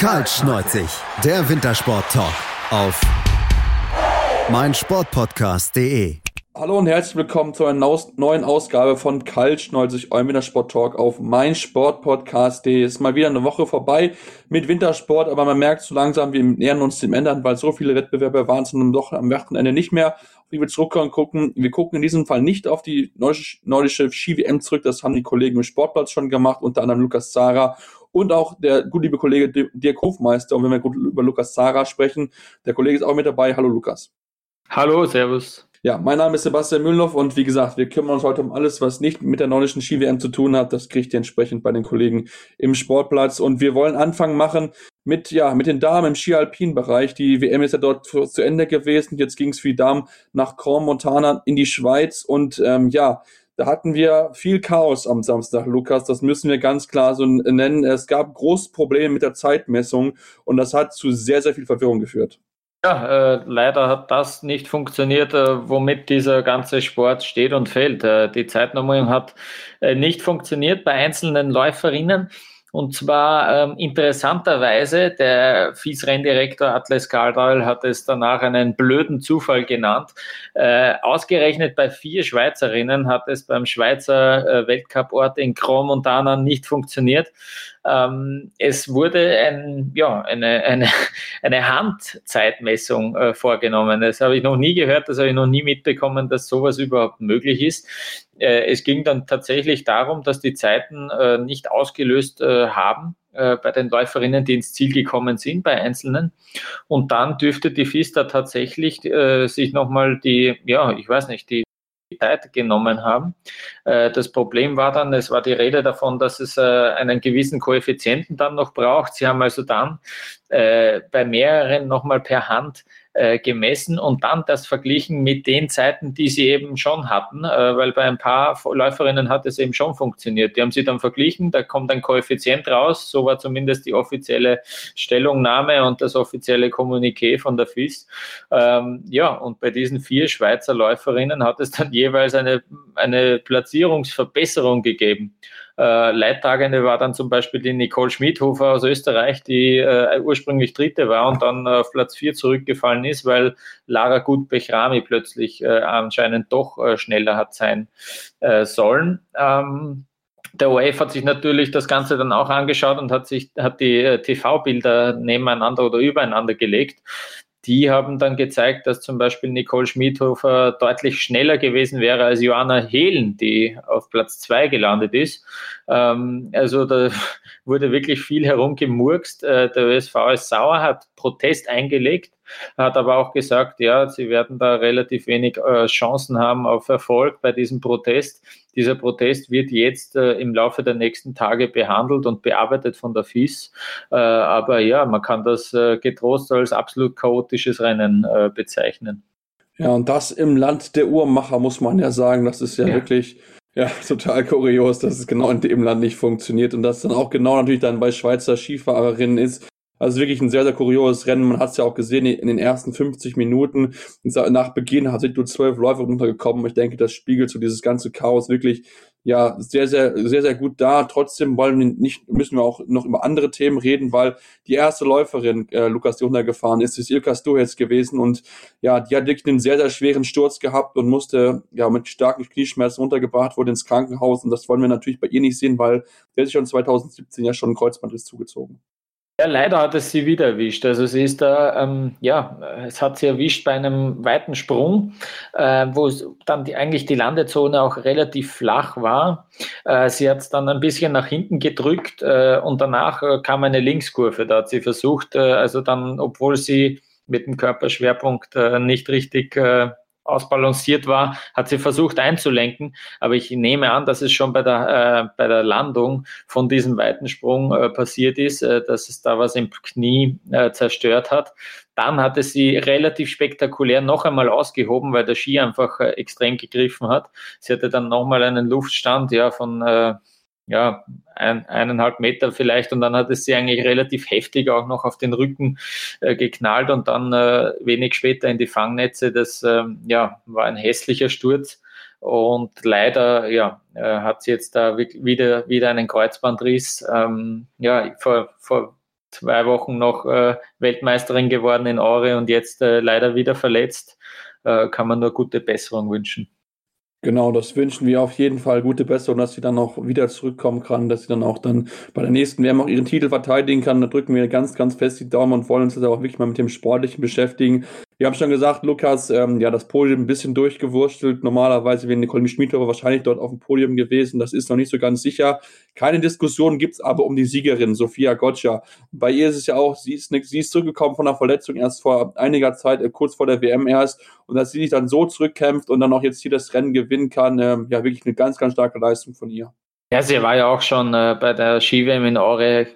Kaltschneuzig, der Wintersport-Talk auf meinsportpodcast.de. Hallo und herzlich willkommen zu einer neuen Ausgabe von Kaltschneuzig, eurem Wintersport-Talk auf meinsportpodcast.de. Ist mal wieder eine Woche vorbei mit Wintersport, aber man merkt so langsam, wir nähern uns dem Ende an, weil so viele Wettbewerbe waren es doch am Wochenende nicht mehr, die wir zurückkommen gucken. Wir gucken in diesem Fall nicht auf die nordische Ski-WM zurück, das haben die Kollegen im Sportplatz schon gemacht, unter anderem Lukas Zara und auch der gut liebe Kollege Dirk Hofmeister. Und wenn wir gut über Lukas Zara sprechen, der Kollege ist auch mit dabei. Hallo Lukas. Hallo, Servus. Ja, mein Name ist Sebastian Mühlenhoff und wie gesagt, wir kümmern uns heute um alles, was nicht mit der nordischen Ski-WM zu tun hat. Das kriegt ihr entsprechend bei den Kollegen im Sportplatz. Und wir wollen Anfangen machen mit, ja, mit den Damen im Ski-Alpin-Bereich. Die WM ist ja dort zu Ende gewesen. Jetzt ging es für die Damen nach Corn Montana in die Schweiz. Und ähm, ja, da hatten wir viel Chaos am Samstag, Lukas. Das müssen wir ganz klar so nennen. Es gab große Probleme mit der Zeitmessung und das hat zu sehr, sehr viel Verwirrung geführt. Ja, äh, leider hat das nicht funktioniert, äh, womit dieser ganze Sport steht und fällt. Äh, die Zeitnummerung hat äh, nicht funktioniert bei einzelnen Läuferinnen. Und zwar ähm, interessanterweise, der FIS-Renndirektor Atlas Caldwell hat es danach einen blöden Zufall genannt. Äh, ausgerechnet bei vier Schweizerinnen hat es beim Schweizer äh, Weltcuport in Grand Montana nicht funktioniert. Ähm, es wurde ein, ja, eine, eine, eine Handzeitmessung äh, vorgenommen. Das habe ich noch nie gehört, das habe ich noch nie mitbekommen, dass sowas überhaupt möglich ist. Äh, es ging dann tatsächlich darum, dass die Zeiten äh, nicht ausgelöst äh, haben äh, bei den Läuferinnen, die ins Ziel gekommen sind, bei Einzelnen. Und dann dürfte die FISTA tatsächlich äh, sich nochmal die, ja, ich weiß nicht, die Zeit genommen haben. Äh, das Problem war dann, es war die Rede davon, dass es äh, einen gewissen Koeffizienten dann noch braucht. Sie haben also dann äh, bei mehreren nochmal per Hand äh, gemessen und dann das verglichen mit den Zeiten, die sie eben schon hatten, äh, weil bei ein paar Läuferinnen hat es eben schon funktioniert. Die haben sie dann verglichen, da kommt ein Koeffizient raus, so war zumindest die offizielle Stellungnahme und das offizielle Kommuniqué von der FIS. Ähm, ja, und bei diesen vier Schweizer Läuferinnen hat es dann jeweils eine, eine Platzierungsverbesserung gegeben. Äh, Leidtragende war dann zum Beispiel die Nicole Schmidhofer aus Österreich, die äh, ursprünglich Dritte war und dann auf Platz 4 zurückgefallen ist, weil Lara Gut-Bechrami plötzlich äh, anscheinend doch äh, schneller hat sein äh, sollen. Ähm, der OF hat sich natürlich das Ganze dann auch angeschaut und hat sich hat die äh, TV-Bilder nebeneinander oder übereinander gelegt die haben dann gezeigt, dass zum Beispiel Nicole Schmidhofer deutlich schneller gewesen wäre als Joanna Hehlen, die auf Platz zwei gelandet ist. Ähm, also da wurde wirklich viel herumgemurkst. Äh, der ÖSV ist sauer, hat Protest eingelegt, hat aber auch gesagt, ja, sie werden da relativ wenig äh, Chancen haben auf Erfolg bei diesem Protest. Dieser Protest wird jetzt äh, im Laufe der nächsten Tage behandelt und bearbeitet von der FIS. Äh, aber ja, man kann das äh, getrost als absolut chaotisches Rennen äh, bezeichnen. Ja, und das im Land der Uhrmacher, muss man ja sagen. Das ist ja, ja. wirklich ja, total kurios, dass es genau in dem Land nicht funktioniert und das dann auch genau natürlich dann bei Schweizer Skifahrerinnen ist, also wirklich ein sehr, sehr kurioses Rennen. Man hat es ja auch gesehen in den ersten 50 Minuten. Nach Beginn sind nur zwölf Läufer runtergekommen. Ich denke, das spiegelt so dieses ganze Chaos wirklich ja sehr, sehr, sehr, sehr gut da. Trotzdem wollen wir nicht, müssen wir auch noch über andere Themen reden, weil die erste Läuferin, äh, Lukas, die runtergefahren ist, ist Ilka Stohetz gewesen und ja, die hat wirklich einen sehr, sehr schweren Sturz gehabt und musste ja mit starken Knieschmerzen runtergebracht wurde ins Krankenhaus und das wollen wir natürlich bei ihr nicht sehen, weil der sich schon 2017 ja schon ein Kreuzbandriss zugezogen. Ja, leider hat es sie wieder erwischt. Also sie ist da, ähm, ja, es hat sie erwischt bei einem weiten Sprung, äh, wo dann die, eigentlich die Landezone auch relativ flach war. Äh, sie hat es dann ein bisschen nach hinten gedrückt äh, und danach äh, kam eine Linkskurve. Da hat sie versucht, äh, also dann, obwohl sie mit dem Körperschwerpunkt äh, nicht richtig ausbalanciert war, hat sie versucht einzulenken. Aber ich nehme an, dass es schon bei der, äh, bei der Landung von diesem weiten Sprung äh, passiert ist, äh, dass es da was im Knie äh, zerstört hat. Dann hatte sie relativ spektakulär noch einmal ausgehoben, weil der Ski einfach äh, extrem gegriffen hat. Sie hatte dann nochmal einen Luftstand ja, von äh, ja, ein, eineinhalb Meter vielleicht und dann hat es sie eigentlich relativ heftig auch noch auf den Rücken äh, geknallt und dann äh, wenig später in die Fangnetze. Das ähm, ja, war ein hässlicher Sturz und leider ja, äh, hat sie jetzt da wieder, wieder einen Kreuzbandriss. Ähm, ja, vor, vor zwei Wochen noch äh, Weltmeisterin geworden in Aure und jetzt äh, leider wieder verletzt. Äh, kann man nur gute Besserung wünschen. Genau, das wünschen wir auf jeden Fall gute Besserung, dass sie dann auch wieder zurückkommen kann, dass sie dann auch dann bei der nächsten WM auch ihren Titel verteidigen kann. Da drücken wir ganz, ganz fest die Daumen und wollen uns jetzt auch wirklich mal mit dem Sportlichen beschäftigen. Wir haben schon gesagt, Lukas, ähm, ja, das Podium ein bisschen durchgewurstelt. Normalerweise wäre Nicole Schmidtauer wahrscheinlich dort auf dem Podium gewesen. Das ist noch nicht so ganz sicher. Keine Diskussion gibt's aber um die Siegerin, Sophia Gotcha. Bei ihr ist es ja auch, sie ist, sie ist zurückgekommen von der Verletzung erst vor einiger Zeit, äh, kurz vor der WM erst. Und dass sie sich dann so zurückkämpft und dann auch jetzt hier das Rennen gewinnen kann, äh, ja, wirklich eine ganz, ganz starke Leistung von ihr. Ja, sie war ja auch schon äh, bei der Ski-WM in Aure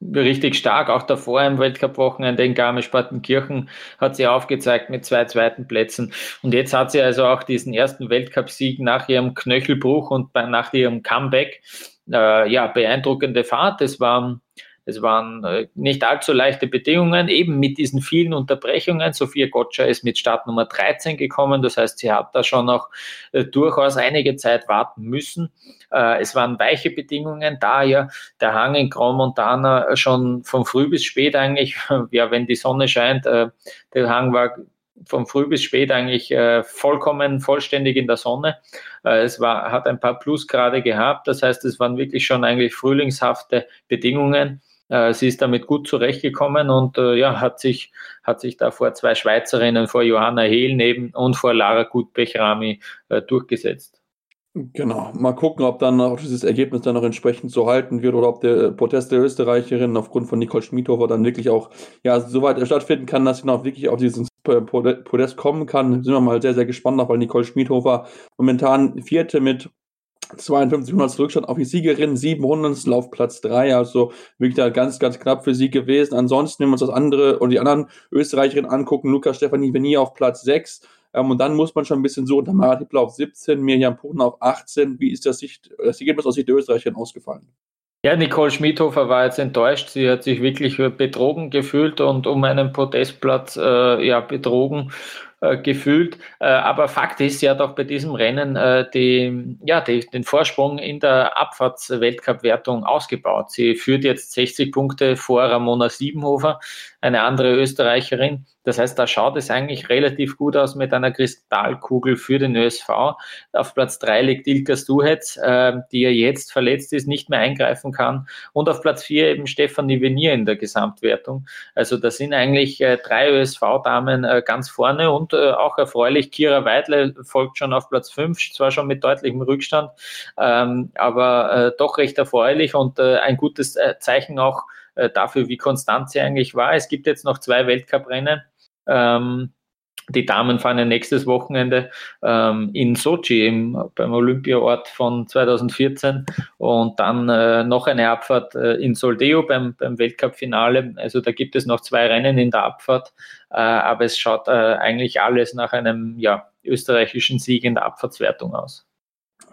richtig stark. Auch davor im Weltcup-Wochenende in Garmisch-Partenkirchen hat sie aufgezeigt mit zwei zweiten Plätzen. Und jetzt hat sie also auch diesen ersten Weltcup-Sieg nach ihrem Knöchelbruch und nach ihrem Comeback. Äh, ja, beeindruckende Fahrt. Es war es waren äh, nicht allzu leichte Bedingungen, eben mit diesen vielen Unterbrechungen. Sophia Gotcha ist mit Startnummer 13 gekommen, das heißt, sie hat da schon noch äh, durchaus einige Zeit warten müssen. Äh, es waren weiche Bedingungen, da ja der Hang in Grand Montana schon von früh bis spät eigentlich, ja, wenn die Sonne scheint, der Hang war von früh bis spät eigentlich äh, vollkommen vollständig in der Sonne. Äh, es war, hat ein paar Plusgrade gehabt, das heißt, es waren wirklich schon eigentlich frühlingshafte Bedingungen. Äh, sie ist damit gut zurechtgekommen und äh, ja, hat sich, hat sich da vor zwei Schweizerinnen, vor Johanna Hehl neben und vor Lara Gutbech-Rami äh, durchgesetzt. Genau, mal gucken, ob dann auch dieses Ergebnis dann noch entsprechend so halten wird oder ob der Protest der Österreicherin aufgrund von Nicole Schmidhofer dann wirklich auch ja, so weit stattfinden kann, dass sie noch wirklich auf dieses Podest kommen kann. Sind wir mal sehr, sehr gespannt, weil Nicole Schmidhofer momentan Vierte mit 52 Hundertstel Rückstand auf die Siegerin, 7 Hundertstel auf Platz 3, also wirklich da ganz, ganz knapp für sie gewesen. Ansonsten, wenn wir uns das andere und die anderen Österreicherinnen angucken, Lukas Stefanie Venier auf Platz 6, ähm, und dann muss man schon ein bisschen so unter Marat Hippler auf 17, Mirjam Puchner auf 18. Wie ist das, Sicht, das Ergebnis aus Sicht der Österreicherin ausgefallen? Ja, Nicole Schmidhofer war jetzt enttäuscht. Sie hat sich wirklich betrogen gefühlt und um einen Podestplatz äh, ja, betrogen äh, gefühlt. Äh, aber Fakt ist, sie hat auch bei diesem Rennen äh, die, ja, die, den Vorsprung in der Abfahrtsweltcup-Wertung ausgebaut. Sie führt jetzt 60 Punkte vor Ramona Siebenhofer, eine andere Österreicherin. Das heißt, da schaut es eigentlich relativ gut aus mit einer Kristallkugel für den ÖSV. Auf Platz drei liegt Ilka Stuhetz, äh, die ja jetzt verletzt ist, nicht mehr eingreifen kann. Und auf Platz vier eben Stefanie Venier in der Gesamtwertung. Also da sind eigentlich äh, drei ÖSV-Damen äh, ganz vorne und äh, auch erfreulich, Kira Weidle folgt schon auf Platz fünf, zwar schon mit deutlichem Rückstand, ähm, aber äh, doch recht erfreulich und äh, ein gutes Zeichen auch äh, dafür, wie konstant sie eigentlich war. Es gibt jetzt noch zwei Weltcuprennen. Ähm, die Damen fahren ja nächstes Wochenende ähm, in Sochi im, beim Olympiaort von 2014 und dann äh, noch eine Abfahrt äh, in Soldeo beim, beim Weltcup-Finale. Also da gibt es noch zwei Rennen in der Abfahrt, äh, aber es schaut äh, eigentlich alles nach einem ja, österreichischen Sieg in der Abfahrtswertung aus.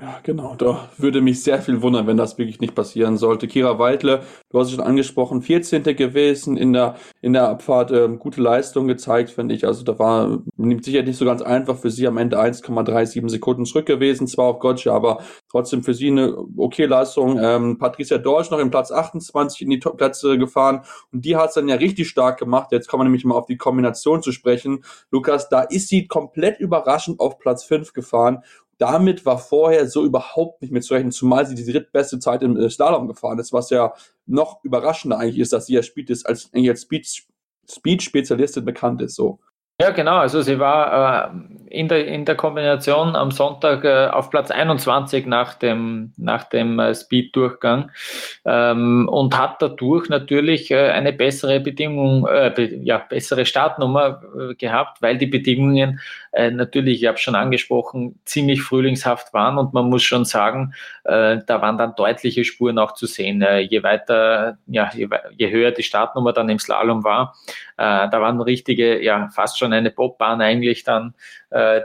Ja, genau. Da würde mich sehr viel wundern, wenn das wirklich nicht passieren sollte. Kira Weidle, du hast es schon angesprochen, 14. gewesen in der, in der Abfahrt, ähm, gute Leistung gezeigt, finde ich. Also da war sicher nicht so ganz einfach für sie am Ende 1,37 Sekunden zurück gewesen, zwar auf Gotcha, aber trotzdem für sie eine okay Leistung. Ähm, Patricia Dorsch noch im Platz 28 in die Top-Plätze gefahren und die hat es dann ja richtig stark gemacht. Jetzt kommen wir nämlich mal auf die Kombination zu sprechen. Lukas, da ist sie komplett überraschend auf Platz 5 gefahren damit war vorher so überhaupt nicht mehr zu rechnen, zumal sie die drittbeste Zeit im äh, Slalom gefahren ist, was ja noch überraschender eigentlich ist, dass sie ja spielt ist, als als Speed, Speed-Spezialistin bekannt ist, so. Ja, genau. Also sie war äh, in, der, in der Kombination am Sonntag äh, auf Platz 21 nach dem, nach dem äh, Speed-Durchgang ähm, und hat dadurch natürlich äh, eine bessere Bedingung, äh, be ja, bessere Startnummer äh, gehabt, weil die Bedingungen äh, natürlich, ich habe schon angesprochen, ziemlich frühlingshaft waren und man muss schon sagen, da waren dann deutliche Spuren auch zu sehen. Je weiter, ja, je, je höher die Startnummer dann im Slalom war, da waren richtige, ja, fast schon eine Bobbahn eigentlich dann,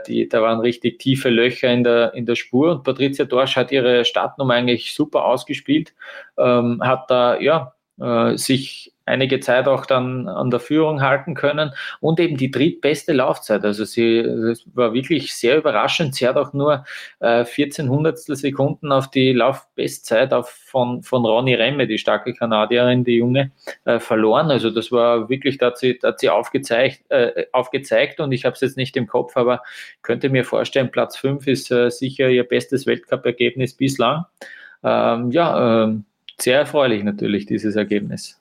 die, da waren richtig tiefe Löcher in der, in der Spur. Und Patricia Dorsch hat ihre Startnummer eigentlich super ausgespielt, ähm, hat da, ja, äh, sich einige Zeit auch dann an der Führung halten können und eben die drittbeste Laufzeit. Also sie war wirklich sehr überraschend. Sie hat auch nur äh, 14 Hundertstel Sekunden auf die Laufbestzeit auf, von, von Ronny Remme, die starke Kanadierin, die Junge, äh, verloren. Also das war wirklich, da hat sie, da hat sie aufgezeigt, äh, aufgezeigt und ich habe es jetzt nicht im Kopf, aber könnte mir vorstellen, Platz 5 ist äh, sicher ihr bestes Weltcup-Ergebnis bislang. Ähm, ja, äh, sehr erfreulich natürlich, dieses Ergebnis.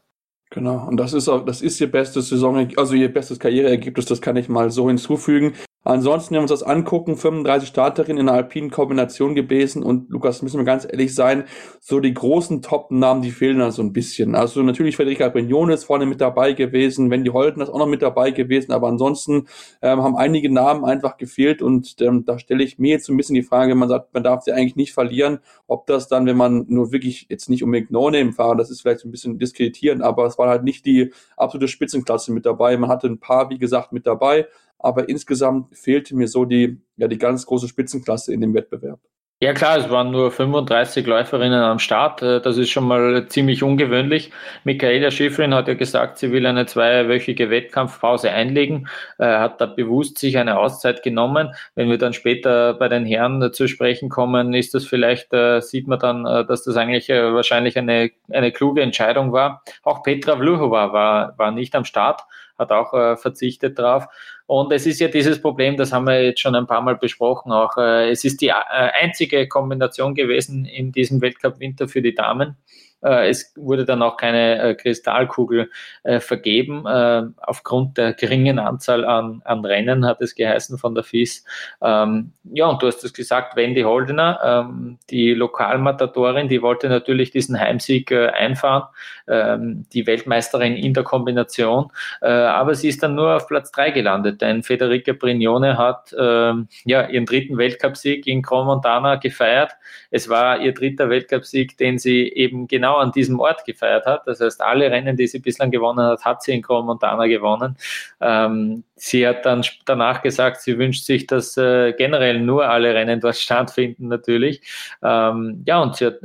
Genau, und das ist auch, das ist ihr bestes Saison, also ihr bestes Karriereergebnis, das kann ich mal so hinzufügen. Ansonsten, wenn wir uns das angucken, 35 Starterinnen in einer alpinen Kombination gewesen und Lukas, müssen wir ganz ehrlich sein, so die großen Top-Namen, die fehlen da so ein bisschen. Also natürlich Federica Brignone ist vorne mit dabei gewesen, Wendy Holden ist auch noch mit dabei gewesen, aber ansonsten ähm, haben einige Namen einfach gefehlt und ähm, da stelle ich mir jetzt so ein bisschen die Frage, man sagt, man darf sie eigentlich nicht verlieren, ob das dann, wenn man nur wirklich jetzt nicht unbedingt No-Name-Fahrer, das ist vielleicht so ein bisschen diskreditierend, aber es war halt nicht die absolute Spitzenklasse mit dabei. Man hatte ein paar, wie gesagt, mit dabei, aber insgesamt fehlte mir so die, ja, die ganz große Spitzenklasse in dem Wettbewerb. Ja klar, es waren nur 35 Läuferinnen am Start. Äh, das ist schon mal ziemlich ungewöhnlich. Michaela Schifrin hat ja gesagt, sie will eine zweiwöchige Wettkampfpause einlegen, äh, hat da bewusst sich eine Auszeit genommen. Wenn wir dann später bei den Herren zu sprechen kommen, ist das vielleicht, äh, sieht man dann, dass das eigentlich wahrscheinlich eine, eine kluge Entscheidung war. Auch Petra Vluhova war, war nicht am Start hat auch verzichtet drauf. Und es ist ja dieses Problem, das haben wir jetzt schon ein paar Mal besprochen, auch äh, es ist die äh, einzige Kombination gewesen in diesem Weltcup Winter für die Damen. Äh, es wurde dann auch keine äh, Kristallkugel äh, vergeben. Aufgrund der geringen Anzahl an, an Rennen hat es geheißen von der FIS. Ähm, ja, und du hast es gesagt, Wendy Holdener, ähm, die Lokalmatatorin, die wollte natürlich diesen Heimsieg einfahren, ähm, die Weltmeisterin in der Kombination. Aber sie ist dann nur auf Platz drei gelandet, denn Federica Brignone hat ja, ihren dritten Weltcupsieg in Cromontana gefeiert. Es war ihr dritter Weltcupsieg, den sie eben genau genau an diesem Ort gefeiert hat. Das heißt, alle Rennen, die sie bislang gewonnen hat, hat sie in Montana gewonnen. Ähm, sie hat dann danach gesagt, sie wünscht sich, dass äh, generell nur alle Rennen dort stattfinden, natürlich. Ähm, ja, und sie hat,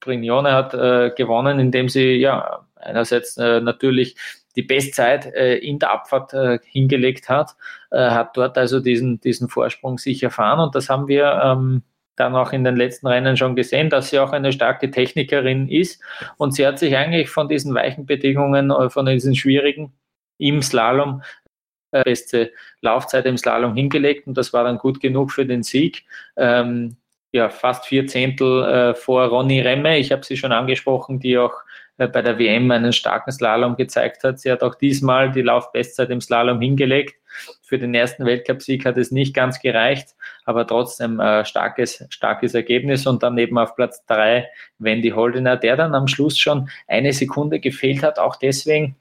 Brignone hat äh, gewonnen, indem sie ja einerseits äh, natürlich die Bestzeit äh, in der Abfahrt äh, hingelegt hat, äh, hat dort also diesen, diesen Vorsprung sich erfahren und das haben wir ähm, dann auch in den letzten Rennen schon gesehen, dass sie auch eine starke Technikerin ist. Und sie hat sich eigentlich von diesen weichen Bedingungen, äh, von diesen schwierigen im Slalom, äh, beste Laufzeit im Slalom hingelegt. Und das war dann gut genug für den Sieg. Ähm, ja, fast vier Zehntel äh, vor Ronny Remme. Ich habe sie schon angesprochen, die auch äh, bei der WM einen starken Slalom gezeigt hat. Sie hat auch diesmal die Laufbestzeit im Slalom hingelegt. Für den ersten Weltcupsieg hat es nicht ganz gereicht, aber trotzdem äh, starkes, starkes Ergebnis. Und dann eben auf Platz drei Wendy Holdener, der dann am Schluss schon eine Sekunde gefehlt hat, auch deswegen,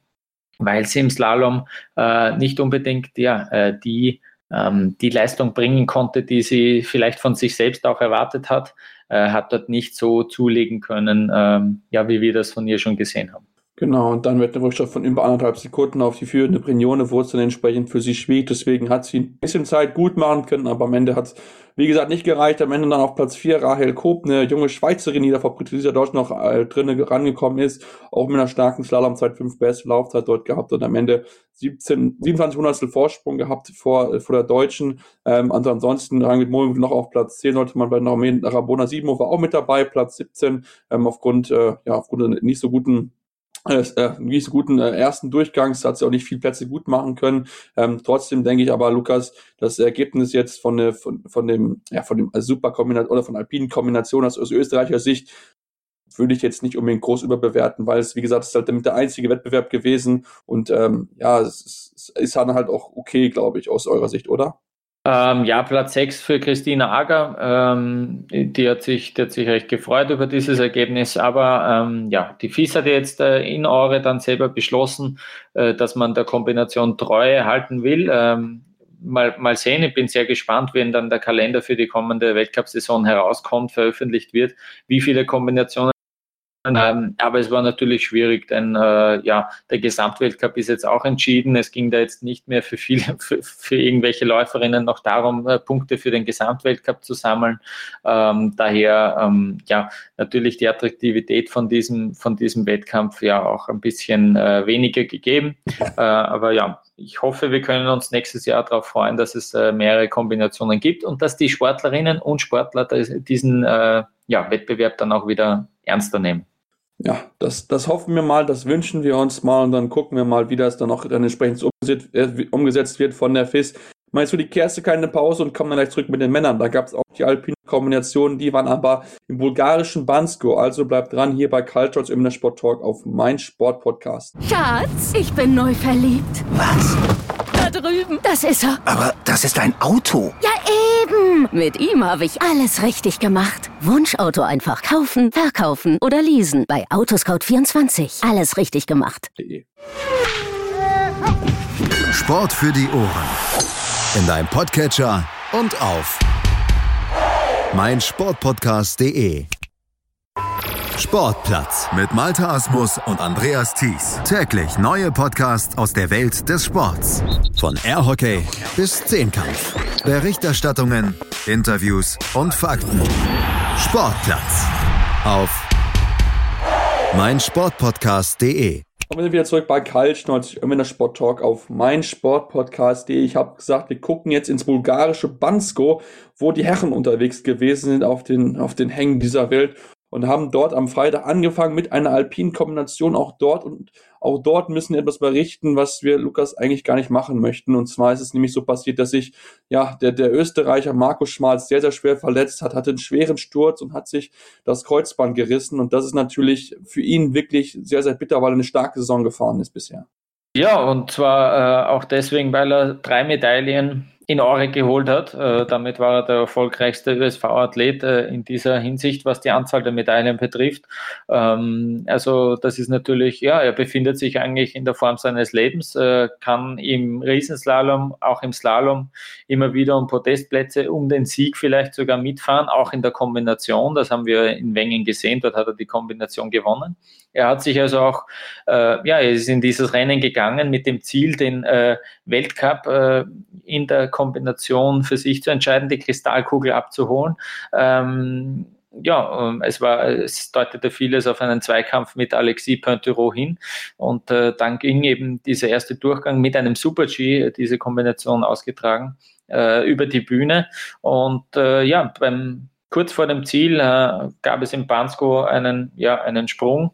weil sie im Slalom äh, nicht unbedingt ja, äh, die ähm, die Leistung bringen konnte, die sie vielleicht von sich selbst auch erwartet hat, äh, hat dort nicht so zulegen können, ähm, ja, wie wir das von ihr schon gesehen haben. Genau, und dann wird eine Rückstoff von über anderthalb Sekunden auf die führende Brignone, wo es dann entsprechend für sie schwieg. Deswegen hat sie ein bisschen Zeit gut machen können, aber am Ende hat es, wie gesagt, nicht gereicht. Am Ende dann auf Platz 4 Rahel Koop, eine junge Schweizerin, die da vor Patricia Deutsch noch äh, drinnen rangekommen ist, auch mit einer starken Slalomzeit, fünf beste Laufzeit dort gehabt und am Ende 17, 27 Hundertstel Vorsprung gehabt vor, äh, vor der Deutschen. Ähm, also ansonsten Rangit Mohl noch auf Platz 10 sollte man bei Normen Rabona Siebenhofer auch mit dabei, Platz 17, ähm, aufgrund, äh, ja, aufgrund nicht so guten äh, nicht so guten äh, ersten Durchgangs hat sie auch nicht viel Plätze gut machen können. Ähm, trotzdem denke ich aber, Lukas, das Ergebnis jetzt von, der, von, von dem, ja, von dem Super Kombination oder von alpinen Kombination aus, aus österreichischer Sicht würde ich jetzt nicht unbedingt groß überbewerten, weil es, wie gesagt, es ist halt damit der einzige Wettbewerb gewesen und ähm, ja, es, es ist dann halt auch okay, glaube ich, aus eurer Sicht, oder? Ähm, ja, Platz 6 für Christina Ager. Ähm, die, hat sich, die hat sich recht gefreut über dieses Ergebnis. Aber ähm, ja, die FIS hat jetzt äh, in Aure dann selber beschlossen, äh, dass man der Kombination Treue halten will. Ähm, mal, mal sehen, ich bin sehr gespannt, wenn dann der Kalender für die kommende Weltcup-Saison herauskommt, veröffentlicht wird, wie viele Kombinationen Ähm, aber es war natürlich schwierig, denn äh, ja, der Gesamtweltcup ist jetzt auch entschieden. Es ging da jetzt nicht mehr für viele, für, für irgendwelche Läuferinnen noch darum, äh, Punkte für den Gesamtweltcup zu sammeln. Ähm, daher ähm, ja natürlich die Attraktivität von diesem, von diesem Wettkampf ja auch ein bisschen äh, weniger gegeben. Äh, aber ja, ich hoffe, wir können uns nächstes Jahr darauf freuen, dass es äh, mehrere Kombinationen gibt und dass die Sportlerinnen und Sportler diesen äh, ja, Wettbewerb dann auch wieder ernster nehmen. Ja, das, das hoffen wir mal, das wünschen wir uns mal und dann gucken wir mal, wie das dann auch dann entsprechend umgesetzt, äh, umgesetzt wird von der FIS. Meinst du, die kehrst du keine Pause und kommen dann gleich zurück mit den Männern? Da gab es auch die alpine Kombinationen, die waren aber im bulgarischen Bansko. Also bleibt dran hier bei Cultures im Sport Talk auf mein Sport Podcast. Schatz, ich bin neu verliebt. Was? Drüben. Das ist er. Aber das ist ein Auto. Ja, eben. Mit ihm habe ich alles richtig gemacht. Wunschauto einfach kaufen, verkaufen oder leasen. Bei Autoscout24. Alles richtig gemacht. Sport für die Ohren in deinem Podcatcher und auf meinsportpodcast.de. Sportplatz mit Malta Asmus und Andreas Thies. Täglich neue Podcasts aus der Welt des Sports. Von Airhockey bis Zehnkampf. Berichterstattungen, Interviews und Fakten. Sportplatz auf meinsportpodcast.de. Und wir sind wieder zurück bei Kalch 90 immer in der Sport Talk auf meinsportpodcast.de. Ich habe gesagt, wir gucken jetzt ins bulgarische Bansko, wo die Herren unterwegs gewesen sind auf den, auf den Hängen dieser Welt und haben dort am Freitag angefangen mit einer alpinen Kombination auch dort und auch dort müssen wir etwas berichten, was wir Lukas eigentlich gar nicht machen möchten. Und zwar ist es nämlich so passiert, dass sich ja der, der Österreicher Markus Schmalz sehr, sehr schwer verletzt hat, hatte einen schweren Sturz und hat sich das Kreuzband gerissen. Und das ist natürlich für ihn wirklich sehr, sehr bitter, weil er eine starke Saison gefahren ist bisher. Ja, und zwar äh, auch deswegen, weil er drei Medaillen in Aure geholt hat. Äh, damit war er der erfolgreichste ÖSV-Athlet äh, in dieser Hinsicht, was die Anzahl der Medaillen betrifft. Ähm, also das ist natürlich, ja, er befindet sich eigentlich in der Form seines Lebens, äh, kann im Riesenslalom, auch im Slalom immer wieder um Podestplätze, um den Sieg vielleicht sogar mitfahren, auch in der Kombination. Das haben wir in Wengen gesehen, dort hat er die Kombination gewonnen. Er hat sich also auch, äh, ja, er ist in dieses Rennen gegangen mit dem Ziel, den äh, Weltcup äh, in der Kombination für sich zu entscheiden, die Kristallkugel abzuholen. Ähm, ja, ähm, es war, es deutete vieles auf einen Zweikampf mit Alexis Pointerot hin. Und äh, dann ging eben dieser erste Durchgang mit einem Super-G, diese Kombination ausgetragen, äh, über die Bühne. Und äh, ja, beim kurz vor dem Ziel äh, gab es in Bansko einen, ja, einen Sprung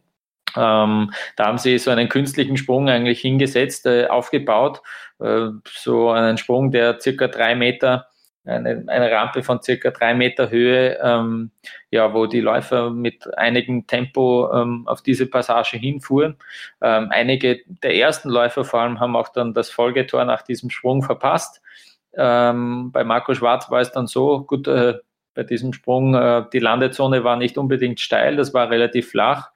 ähm, da haben sie so einen künstlichen Sprung eigentlich hingesetzt, äh, aufgebaut, äh, so einen Sprung, der circa drei Meter, eine, eine Rampe von circa drei Meter Höhe, ähm, ja, wo die Läufer mit einigem Tempo ähm, auf diese Passage hinfuhren. Ähm, einige der ersten Läufer vor allem haben auch dann das Folgetor nach diesem Sprung verpasst. Ähm, bei Marco Schwarz war es dann so, gut, äh, bei diesem Sprung, äh, die Landezone war nicht unbedingt steil, das war relativ flach.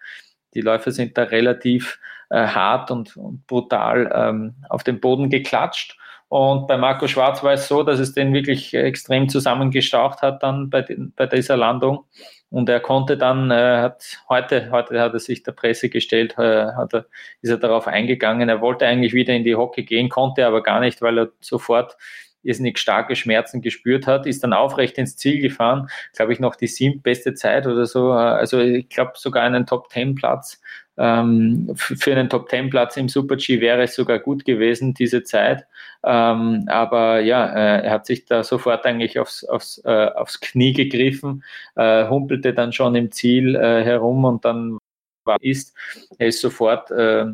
Die Läufer sind da relativ äh, hart und, und brutal ähm, auf den Boden geklatscht. Und bei Marco Schwarz war es so, dass es den wirklich extrem zusammengestaucht hat dann bei, den, bei dieser Landung. Und er konnte dann, äh, hat heute, heute hat er sich der Presse gestellt, äh, hat er, ist er darauf eingegangen. Er wollte eigentlich wieder in die Hocke gehen, konnte aber gar nicht, weil er sofort irrsinnig starke Schmerzen gespürt hat, ist dann aufrecht ins Ziel gefahren, glaube ich, noch die siebtbeste Zeit oder so. Also ich glaube sogar einen Top-Ten-Platz. Ähm, für einen Top-Ten-Platz im Super-G wäre es sogar gut gewesen, diese Zeit. Ähm, aber ja, äh, er hat sich da sofort eigentlich aufs, aufs, äh, aufs Knie gegriffen, äh, humpelte dann schon im Ziel äh, herum und dann war ist. Er ist sofort äh,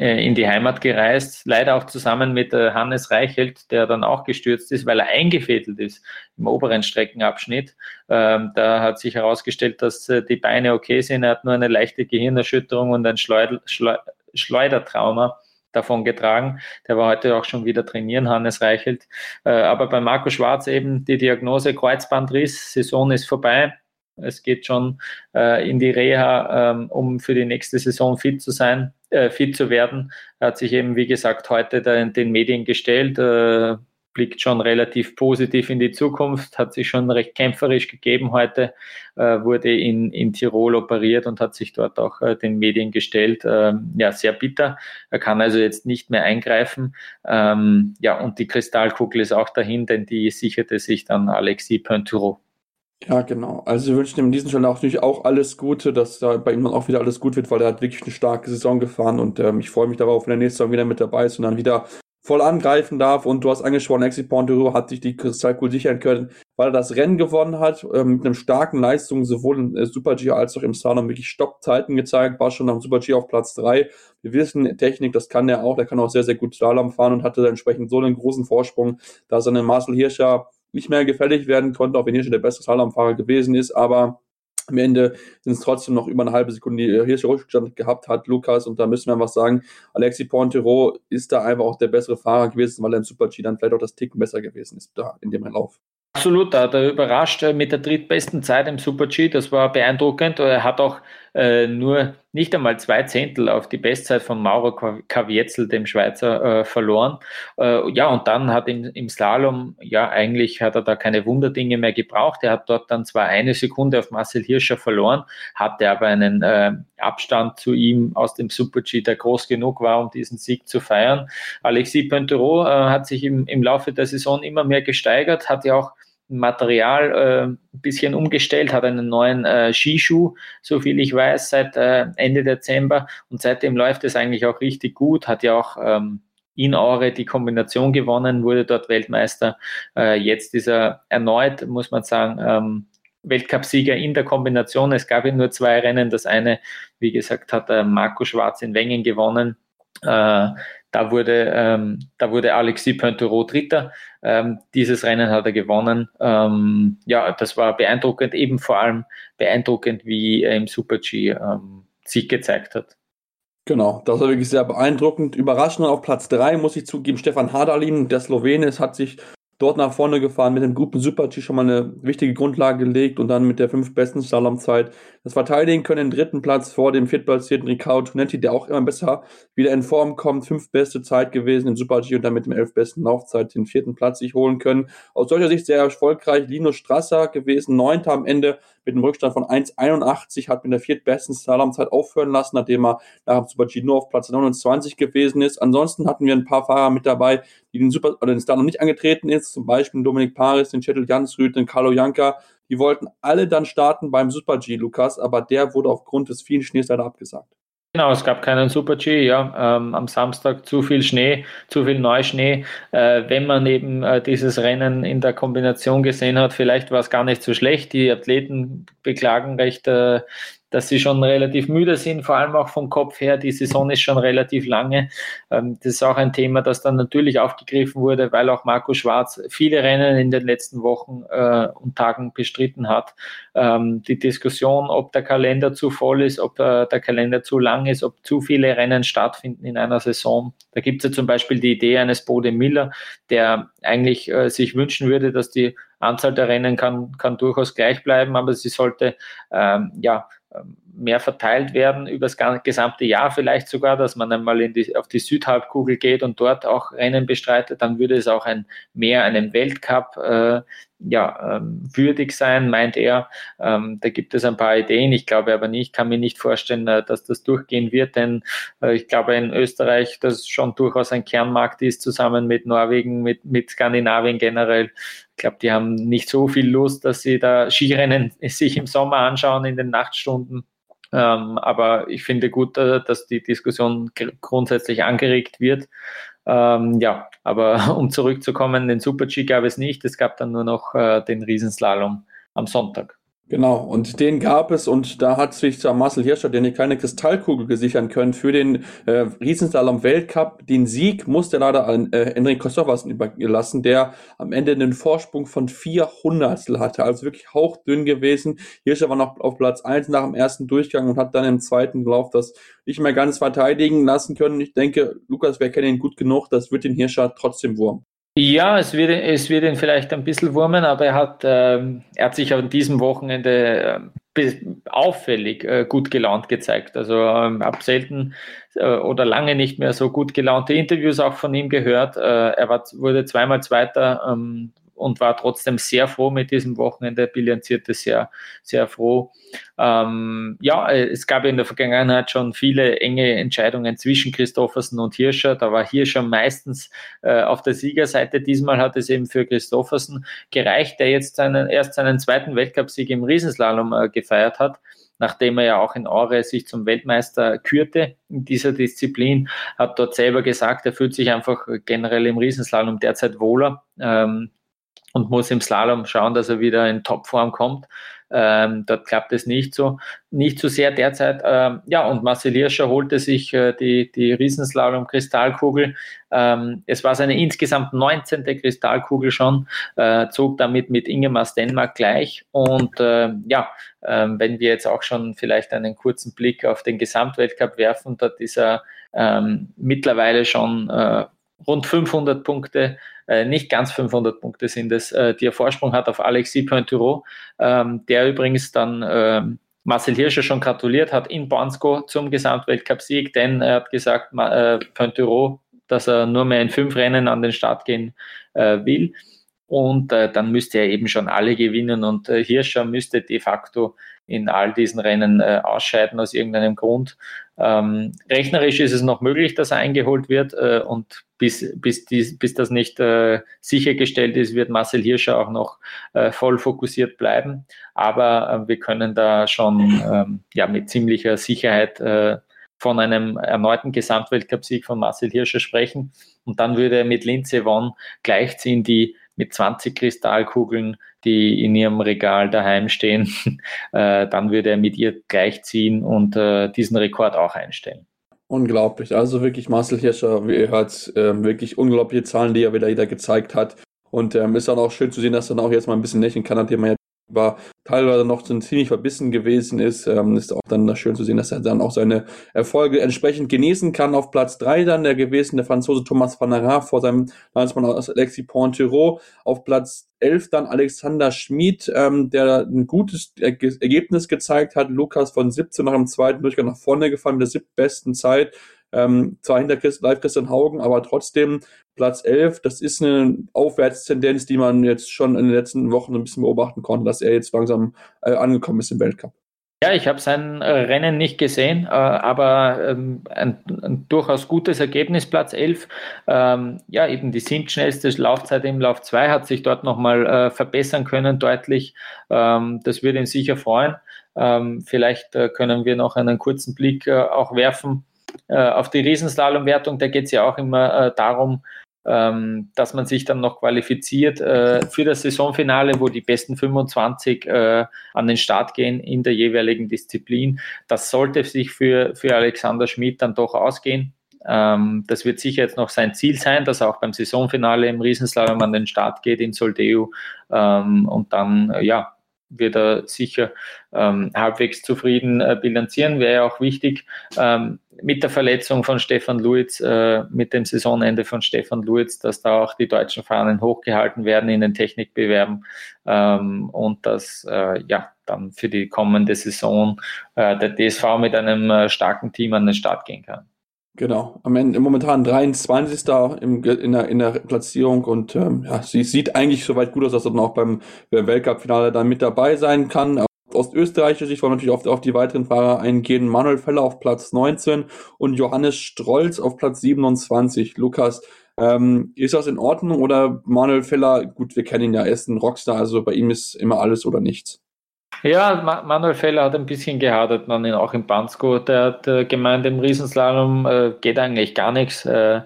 in die Heimat gereist, leider auch zusammen mit äh, Hannes Reichelt, der dann auch gestürzt ist, weil er eingefädelt ist im oberen Streckenabschnitt. Ähm, da hat sich herausgestellt, dass äh, die Beine okay sind. Er hat nur eine leichte Gehirnerschütterung und ein Schleudertrauma davon getragen. Der war heute auch schon wieder trainieren, Hannes Reichelt. aber bei Marco Schwarz eben die Diagnose Kreuzbandriss, Saison ist vorbei. Es geht schon äh, in die Reha, ähm, um für die nächste Saison fit zu sein, äh, fit zu werden. Er hat sich eben, wie gesagt, heute den Medien gestellt, äh, blickt schon relativ positiv in die Zukunft, hat sich schon recht kämpferisch gegeben heute, äh, wurde in, in Tirol operiert und hat sich dort auch den Medien gestellt. Ähm, ja, sehr bitter. Er kann also jetzt nicht mehr eingreifen. Ähm, ja, und die Kristallkugel ist auch dahin, denn die sicherte sich dann Alexis Pointureau. Ja, genau. Also wir wünschen ihm in diesem Fall natürlich auch alles Gute, dass da bei ihm dann auch wieder alles gut wird, weil er hat wirklich eine starke Saison gefahren und ähm, ich freue mich darauf, wenn er nächste Saison wieder mit dabei ist und dann wieder voll angreifen darf. Und du hast angesprochen, Exi Pontero hat sich die Kristallkugel sichern können, weil er das Rennen gewonnen hat, ähm, mit einem starken Leistung, sowohl im äh, Super G als auch im Slalom wirklich Stoppzeiten gezeigt, war schon dem Super G auf Platz drei. Wir wissen, Technik, das kann er auch, der kann auch sehr, sehr gut Slalom fahren und hatte entsprechend so einen großen Vorsprung, da seine Marcel Hirscher nicht mehr gefällig werden konnte, auch wenn Hirscher der beste Slalomfahrer gewesen ist, aber am Ende sind es trotzdem noch über eine halbe Sekunde, die Hirscher Rückstand gehabt hat, Lukas. Und da müssen wir einfach sagen, Alexi Pontero ist da einfach auch der bessere Fahrer gewesen, weil er im Super-G dann vielleicht auch das Ticken besser gewesen ist da in dem Lauf. Absolut, da hat er überrascht mit der drittbesten Zeit im Super-G. Das war beeindruckend. Er hat auch äh, nur nicht einmal zwei Zehntel auf die Bestzeit von Mauro Kavietzel, dem Schweizer, äh, verloren. Äh, ja, und dann hat im, im Slalom, ja, eigentlich hat er da keine Wunderdinge mehr gebraucht. Er hat dort dann zwar eine Sekunde auf Marcel Hirscher verloren, hatte aber einen äh, Abstand zu ihm aus dem Super-G, der groß genug war, um diesen Sieg zu feiern. Alexis Pointerot äh, hat sich im, im Laufe der Saison immer mehr gesteigert, hat ja auch Material äh, ein bisschen umgestellt, hat einen neuen äh, Skischuh, so viel ich weiß, seit äh, Ende Dezember und seitdem läuft es eigentlich auch richtig gut, hat ja auch ähm, in Aure die Kombination gewonnen, wurde dort Weltmeister. Äh, jetzt ist er erneut, muss man sagen, ähm, Weltcupsieger in der Kombination. Es gab ja nur zwei Rennen. Das eine, wie gesagt, hat äh, Marco Schwarz in Wengen gewonnen. Äh, da wurde, ähm, da wurde Alexis Pointerot Dritter. Ähm, dieses Rennen hat er gewonnen. Ähm, ja, das war beeindruckend, eben vor allem beeindruckend, wie er im Super-G ähm, Sieg gezeigt hat. Genau, das war wirklich sehr beeindruckend. Überraschend auf Platz 3 muss ich zugeben, Stefan Hardalin, der Slowene, hat sich dort nach vorne gefahren, mit dem Gruppen Super-G schon mal eine wichtige Grundlage gelegt und dann mit der fünf besten Slalomzeit das verteidigen können. Den dritten Platz vor dem viertplatzierten Ricardo Tonetti, der auch immer besser wieder in Form kommt. Fünf beste Zeit gewesen im Super-G und dann mit dem elf besten Laufzeit den vierten Platz sich holen können. Aus solcher Sicht sehr erfolgreich. Linus Strasser gewesen, neunter am Ende mit einem Rückstand von 1,81, hat mit der viertbesten Slalomzeit aufhören lassen, nachdem er nach dem Super-G nur auf Platz 29 gewesen ist. Ansonsten hatten wir ein paar Fahrer mit dabei, die den Super oder den Slalom nicht angetreten ist, zum Beispiel Dominik Paris, den Chettel Jansrud, den Carlo Janka. Die wollten alle dann starten beim Super-G, Lukas, aber der wurde aufgrund des vielen Schnees leider abgesagt. Genau, es gab keinen Super-G, ja. Ähm, am Samstag zu viel Schnee, zu viel Neuschnee. Äh, wenn man eben äh, dieses Rennen in der Kombination gesehen hat, vielleicht war es gar nicht so schlecht. Die Athleten beklagen recht äh, dass sie schon relativ müde sind, vor allem auch vom Kopf her. Die Saison ist schon relativ lange. Ähm, das ist auch ein Thema, das dann natürlich aufgegriffen wurde, weil auch Marco Schwarz viele Rennen in den letzten Wochen äh, und Tagen bestritten hat. Ähm, die Diskussion, ob der Kalender zu voll ist, ob äh, der Kalender zu lang ist, ob zu viele Rennen stattfinden in einer Saison. Da gibt es ja zum Beispiel die Idee eines Bode Miller, der eigentlich äh, sich wünschen würde, dass die Anzahl der Rennen kann, kann durchaus gleich bleiben, aber sie sollte ähm, ja mehr verteilt werden über das gesamte Jahr vielleicht sogar, dass man einmal in die, auf die Südhalbkugel geht und dort auch Rennen bestreitet, dann würde es auch ein mehr einem Weltcup äh, ja, ähm, würdig sein, meint er. Ähm, da gibt es ein paar Ideen. Ich glaube aber nicht, kann mir nicht vorstellen, äh, dass das durchgehen wird, denn äh, ich glaube in Österreich, das schon durchaus ein Kernmarkt ist, zusammen mit Norwegen, mit, mit Skandinavien generell. Ich glaube, die haben nicht so viel Lust, dass sie da Skirennen sich im Sommer anschauen in den Nachtstunden. Ähm, aber ich finde gut, äh, dass die Diskussion grundsätzlich angeregt wird. Ähm, ja, aber um zurückzukommen, den Super-G gab es nicht. Es gab dann nur noch äh, den Riesenslalom am Sonntag. Genau, und den gab es und da hat sich der Marcel Hirscher den keine Kristallkugel gesichern können für den äh, Riesenslalom Weltcup. Den Sieg musste er leider an äh, Enric Christoffersen überlassen, der am Ende einen Vorsprung von 400 hatte, also wirklich hauchdünn gewesen. Hirscher war noch auf Platz 1 nach dem ersten Durchgang und hat dann im zweiten Lauf das nicht mehr ganz verteidigen lassen können. Ich denke, Lukas, wir kennen ihn gut genug, das wird den Hirscher trotzdem wurm. Ja, es wird, es wird ihn vielleicht ein bisschen wurmen, aber er hat, ähm, er hat sich an diesem Wochenende äh, auffällig äh, gut gelaunt gezeigt. Also ähm, ab selten äh, oder lange nicht mehr so gut gelaunte Interviews auch von ihm gehört. Äh, er war, wurde zweimal Zweiter, ähm, und war trotzdem sehr froh mit diesem Wochenende, bilanzierte sehr, sehr froh. Ähm, ja, es gab in der Vergangenheit schon viele enge Entscheidungen zwischen Christoffersen und Hirscher. Da war Hirscher meistens äh, auf der Siegerseite. Diesmal hat es eben für Christoffersen gereicht, der jetzt seinen, erst seinen zweiten Weltcupsieg im Riesenslalom äh, gefeiert hat nachdem er ja auch in Aure sich zum Weltmeister kürte in dieser Disziplin, hat dort selber gesagt, er fühlt sich einfach generell im Riesenslalom derzeit wohler. Ähm, und muss im Slalom schauen, dass er wieder in Topform kommt. Ähm, dort klappt es nicht so, nicht so sehr derzeit. Ähm, ja, und Marcel Hirscher holte sich äh, die, die Riesenslalom-Kristallkugel. Ähm, es war seine insgesamt 19. Kristallkugel schon, äh, zog damit mit Ingemar Stenmark gleich. Und äh, ja, ähm, wenn wir jetzt auch schon vielleicht einen kurzen Blick auf den Gesamtweltcup werfen, dort ist er ähm, mittlerweile schon äh, rund 500 Punkte äh, nicht ganz 500 Punkte sind es, äh, die er Vorsprung hat auf Alexis Pointureau, ähm, der übrigens dann ähm, Marcel Hirscher schon gratuliert hat in Bonsko zum Gesamtweltcup-Sieg, denn er hat gesagt, äh, Pointureau, dass er nur mehr in fünf Rennen an den Start gehen äh, will. Und äh, dann müsste er eben schon alle gewinnen und äh, Hirscher müsste de facto in all diesen Rennen äh, ausscheiden aus irgendeinem Grund. Ähm, rechnerisch ist es noch möglich, dass er eingeholt wird äh, und bis, bis, dies, bis das nicht äh, sichergestellt ist, wird Marcel Hirscher auch noch äh, voll fokussiert bleiben. Aber äh, wir können da schon ähm, ja, mit ziemlicher Sicherheit äh, von einem erneuten Gesamtweltcupsieg von Marcel Hirscher sprechen. Und dann würde er mit Linze Won gleichziehen, die mit 20 Kristallkugeln, die in ihrem Regal daheim stehen, äh, dann würde er mit ihr gleichziehen und äh, diesen Rekord auch einstellen. Unglaublich. Also wirklich Marcel Hirscher hat ähm, wirklich unglaubliche Zahlen, die er wieder, wieder gezeigt hat. Und ähm, ist dann auch schön zu sehen, dass er dann auch jetzt mal ein bisschen lächeln kann, nachdem er war teilweise noch ziemlich verbissen gewesen ist, ähm, ist auch dann schön zu sehen, dass er dann auch seine Erfolge entsprechend genießen kann. Auf Platz drei dann der gewesen, der Franzose Thomas van Raaf vor seinem Landsmann aus Alexis Pontero. Auf Platz elf dann Alexander Schmid, ähm, der ein gutes Ergebnis gezeigt hat. Lukas von 17 nach dem zweiten Durchgang nach vorne gefahren mit der siebtbesten Zeit. Ähm, zwar hinter Christ, live Christian Haugen, aber trotzdem Platz 11. Das ist eine Aufwärtstendenz, die man jetzt schon in den letzten Wochen ein bisschen beobachten konnte, dass er jetzt langsam äh, angekommen ist im Weltcup. Ja, ich habe sein äh, Rennen nicht gesehen, äh, aber ähm, ein, ein, durchaus gutes Ergebnis, Platz 11. Ähm, ja, eben die sindschnellste Laufzeit im Lauf 2 hat sich dort nochmal äh, verbessern können, deutlich. Ähm, das würde ihn sicher freuen. Vielleicht können wir noch einen kurzen Blick auch werfen auf die Riesenslalom-Wertung. Da geht es ja auch immer darum, ähm, dass man sich dann noch qualifiziert äh, für das Saisonfinale, wo die besten 25 äh, an den Start gehen in der jeweiligen Disziplin. Das sollte sich für, für Alexander Schmidt dann doch ausgehen. Ähm, das wird sicher jetzt noch sein Ziel sein, dass er auch beim Saisonfinale im Riesenslalom an den Start geht in Soldeu ähm, und dann, äh, ja, wird er sicher ähm, halbwegs zufrieden äh, bilanzieren. Wäre ja auch wichtig, ähm, mit der Verletzung von Stefan Luiz, äh, mit dem Saisonende von Stefan Luiz, dass da auch die deutschen Fahnen hochgehalten werden in den Technikbewerben ähm, und dass äh, ja dann für die kommende Saison äh, der DSV mit einem äh, starken Team an den Start gehen kann. Genau, am Ende momentan 23. Im, in, der, in der Platzierung und ähm, ja, sie sieht eigentlich soweit gut aus, dass er dann auch beim, beim Weltcup-Finale dann mit dabei sein kann. Aus österreichischer Sicht wollen wir natürlich auf, auf die weiteren Fahrer eingehen. Manuel Feller auf Platz 19 und Johannes Strolz auf Platz 27. Lukas, ähm, ist das in Ordnung oder Manuel Feller, gut, wir kennen ihn ja, er ist ein Rockstar, also bei ihm ist immer alles oder nichts. Ja, Manuel Feller hat ein bisschen gehadert, man ihn auch in Bansko. Der hat äh, gemeint, im Riesenslalom äh, geht eigentlich gar nichts. Äh,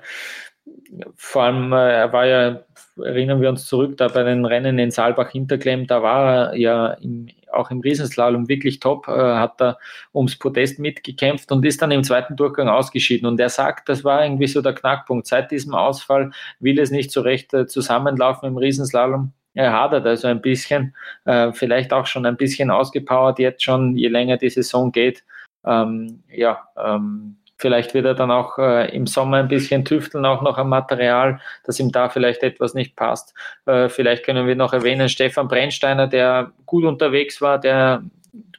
vor allem, äh, er war ja, erinnern wir uns zurück, da bei den Rennen in Saalbach-Hinterklemm, da war er ja im, auch im Riesenslalom wirklich top, äh, hat da ums Podest mitgekämpft und ist dann im zweiten Durchgang ausgeschieden. Und er sagt, das war irgendwie so der Knackpunkt. Seit diesem Ausfall will es nicht so recht äh, zusammenlaufen im Riesenslalom er hadert also ein bisschen, äh, vielleicht auch schon ein bisschen ausgepowert jetzt schon, je länger die Saison geht. Ähm, ja, ähm, vielleicht wird er dann auch äh, im Sommer ein bisschen tüfteln, auch noch am Material, dass ihm da vielleicht etwas nicht passt. Äh, vielleicht können wir noch erwähnen, Stefan Brennsteiner, der gut unterwegs war, der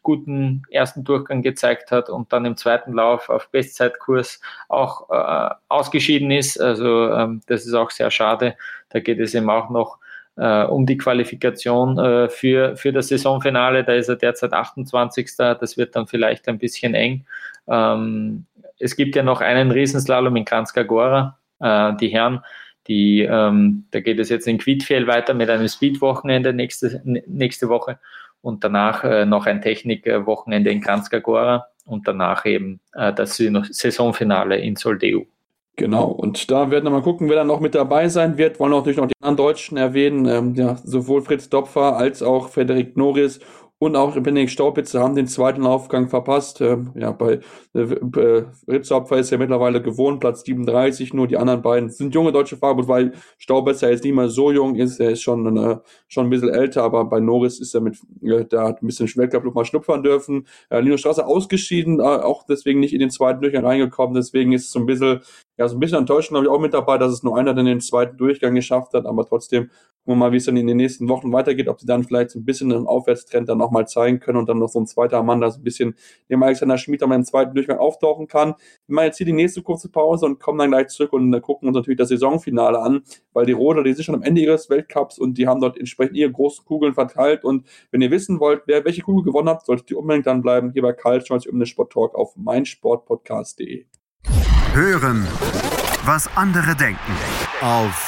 guten ersten Durchgang gezeigt hat und dann im zweiten Lauf auf Bestzeitkurs auch äh, ausgeschieden ist. Also ähm, das ist auch sehr schade. Da geht es eben auch noch äh, um die Qualifikation äh, für, für das Saisonfinale. Da ist er derzeit 28. Das wird dann vielleicht ein bisschen eng. Ähm, es gibt ja noch einen Riesenslalom in Kranjska Äh, die Herren, die, ähm, da geht es jetzt in Quidfjell weiter mit einem Speed-Wochenende nächste, nächste Woche und danach äh, noch ein Technik-Wochenende in Kranjska und danach eben äh, das Saisonfinale in Soldeu. Genau, und da werden wir mal gucken, wer dann noch mit dabei sein wird. Wollen auch natürlich noch die anderen Deutschen erwähnen, ähm, ja, sowohl Fritz Dopfer als auch Frederik Norris und auch Benedikt Staupitze haben den zweiten Aufgang verpasst. Ähm, ja, bei äh, äh, Ritzapfer ist ja mittlerweile gewohnt, Platz 37, nur die anderen beiden sind junge deutsche Fahrer, weil Staupitze jetzt nicht mehr so jung ist, er ist schon, äh, schon ein bisschen älter, aber bei Norris ist er mit, äh, der hat ein bisschen Weltcup mal schnupfern dürfen. Äh, Lino Straße ausgeschieden, äh, auch deswegen nicht in den zweiten Durchgang reingekommen, deswegen ist es so ein bisschen ja, so ein bisschen enttäuschend glaube ich auch mit dabei, dass es nur einer dann den zweiten Durchgang geschafft hat, aber trotzdem gucken mal, wie es dann in den nächsten Wochen weitergeht, ob sie dann vielleicht so ein bisschen einen Aufwärtstrend dann nochmal zeigen können und dann noch so ein zweiter Mann, da so ein bisschen dem Alexander Schmid dann mal im zweiten Durchgang auftauchen kann. Wir machen jetzt hier die nächste kurze Pause und kommen dann gleich zurück und gucken uns natürlich das Saisonfinale an, weil die Roder, die sind schon am Ende ihres Weltcups und die haben dort entsprechend ihre großen Kugeln verteilt und wenn ihr wissen wollt, wer welche Kugel gewonnen hat, solltet ihr unbedingt dann bleiben hier bei Karl Scholz den Sport Talk auf meinsportpodcast.de. Hören, was andere denken auf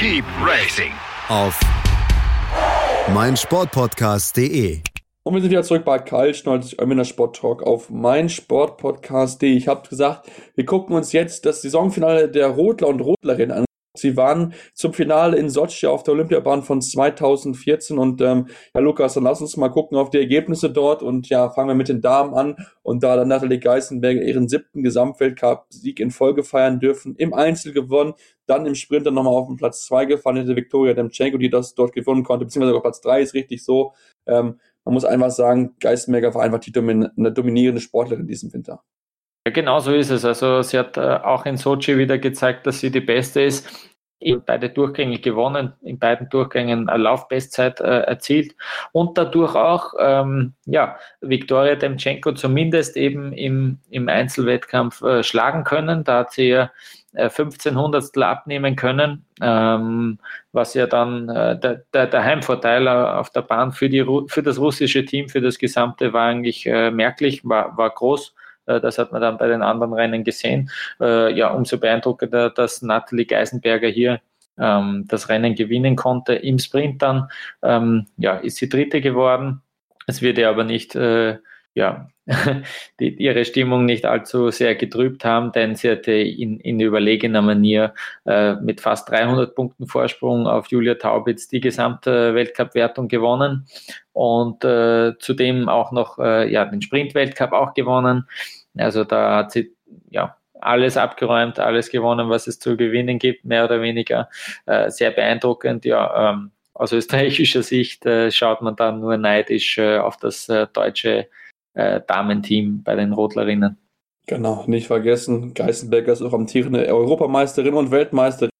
Keep racing auf meinsportpodcast.de. Und wir sind wieder zurück bei Karl Schnolz, Eumener Sport Talk auf meinsportpodcast.de. Ich habe gesagt, wir gucken uns jetzt das Saisonfinale der Rotler und Rotlerinnen an. Sie waren zum Finale in Sochi auf der Olympiabahn von 2014 und ähm, ja Lukas, dann lass uns mal gucken auf die Ergebnisse dort und ja, fangen wir mit den Damen an und da dann Nathalie Geisenberger ihren siebten Gesamtweltcup-Sieg in Folge feiern dürfen, im Einzel gewonnen, dann im Sprint dann nochmal auf den Platz zwei gefahren hinter Viktoria Demchenko, die das dort gewonnen konnte, beziehungsweise auf Platz drei ist richtig so. Ähm, man muss einfach sagen, Geisenberger war einfach die domin eine dominierende Sportlerin in diesem Winter. Ja, genau so ist es. Also sie hat äh, auch in Sochi wieder gezeigt, dass sie die Beste ist beide Durchgänge gewonnen, in beiden Durchgängen eine Laufbestzeit äh, erzielt und dadurch auch ähm, ja, Viktoria Demchenko zumindest eben im, im Einzelwettkampf äh, schlagen können. Da hat sie ja äh, 15 Hundertstel abnehmen können, ähm, was ja dann äh, der, der, der, Heimvorteil auf der Bahn für, die, für das russische Team, für das Gesamte war eigentlich äh, merklich, war, war groß. Äh, das hat man dann bei den anderen Rennen gesehen. Äh, ja, umso beeindruckender, dass Natalie Geisenberger hier ähm, das Rennen gewinnen konnte. Im Sprint dann ähm, ja, ist sie Dritte geworden. Es wird ihr aber nicht äh, ja, die, ihre Stimmung nicht allzu sehr getrübt haben, denn sie hatte in, in überlegener Manier äh, mit fast 300 Punkten Vorsprung auf Julia Taubitz die gesamte Weltcup-Wertung gewonnen und äh, zudem auch noch äh, ja, den Sprint-Weltcup auch gewonnen. Also da hat sie ja alles abgeräumt, alles gewonnen, was es zu gewinnen gibt, mehr oder weniger. Äh, sehr beeindruckend, ja. Ähm, aus österreichischer Sicht äh, schaut man dann nur neidisch äh, auf das äh, deutsche äh, Damenteam bei den Rotlerinnen. Genau, nicht vergessen, Geißenberger ist auch amtierende Europameisterin und Weltmeisterin.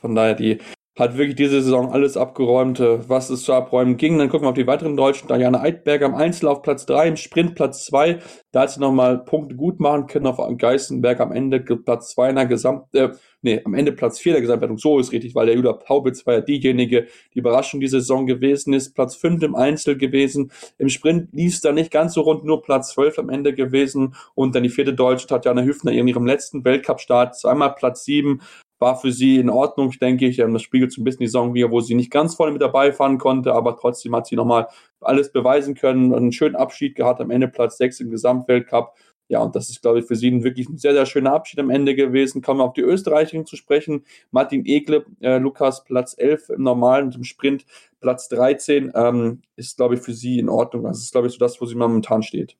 Von daher, die hat wirklich diese Saison alles abgeräumt, äh, was es zu abräumen ging. Dann gucken wir auf die weiteren Deutschen. Diana Eidberger im Einzel auf Platz 3, im Sprint Platz 2. Da hat sie nochmal Punkte gut machen können auf Geißenberg am Ende Platz 2 in der Gesamt, äh, nee, am Ende Platz 4 der Gesamtwertung. So ist richtig, weil der Julia Paubitz war ja diejenige, die Überraschung diese Saison gewesen ist. Platz 5 im Einzel gewesen. Im Sprint lief da nicht ganz so rund, nur Platz 12 am Ende gewesen. Und dann die vierte Deutsche, Tatjana Hüfner, in ihrem letzten Weltcup-Start, zweimal Platz 7 war für sie in Ordnung, denke ich. Das spiegelt so ein bisschen die Saison wieder, wo sie nicht ganz vorne mit dabei fahren konnte, aber trotzdem hat sie nochmal alles beweisen können. Einen schönen Abschied gehabt, am Ende Platz 6 im Gesamtweltcup. Ja, und das ist, glaube ich, für sie ein wirklich ein sehr, sehr schöner Abschied am Ende gewesen. Kommen wir auf die Österreicherin zu sprechen. Martin Ekle, äh, Lukas Platz 11 im Normalen und im Sprint Platz 13 ähm, ist, glaube ich, für sie in Ordnung. Das ist, glaube ich, so das, wo sie momentan steht.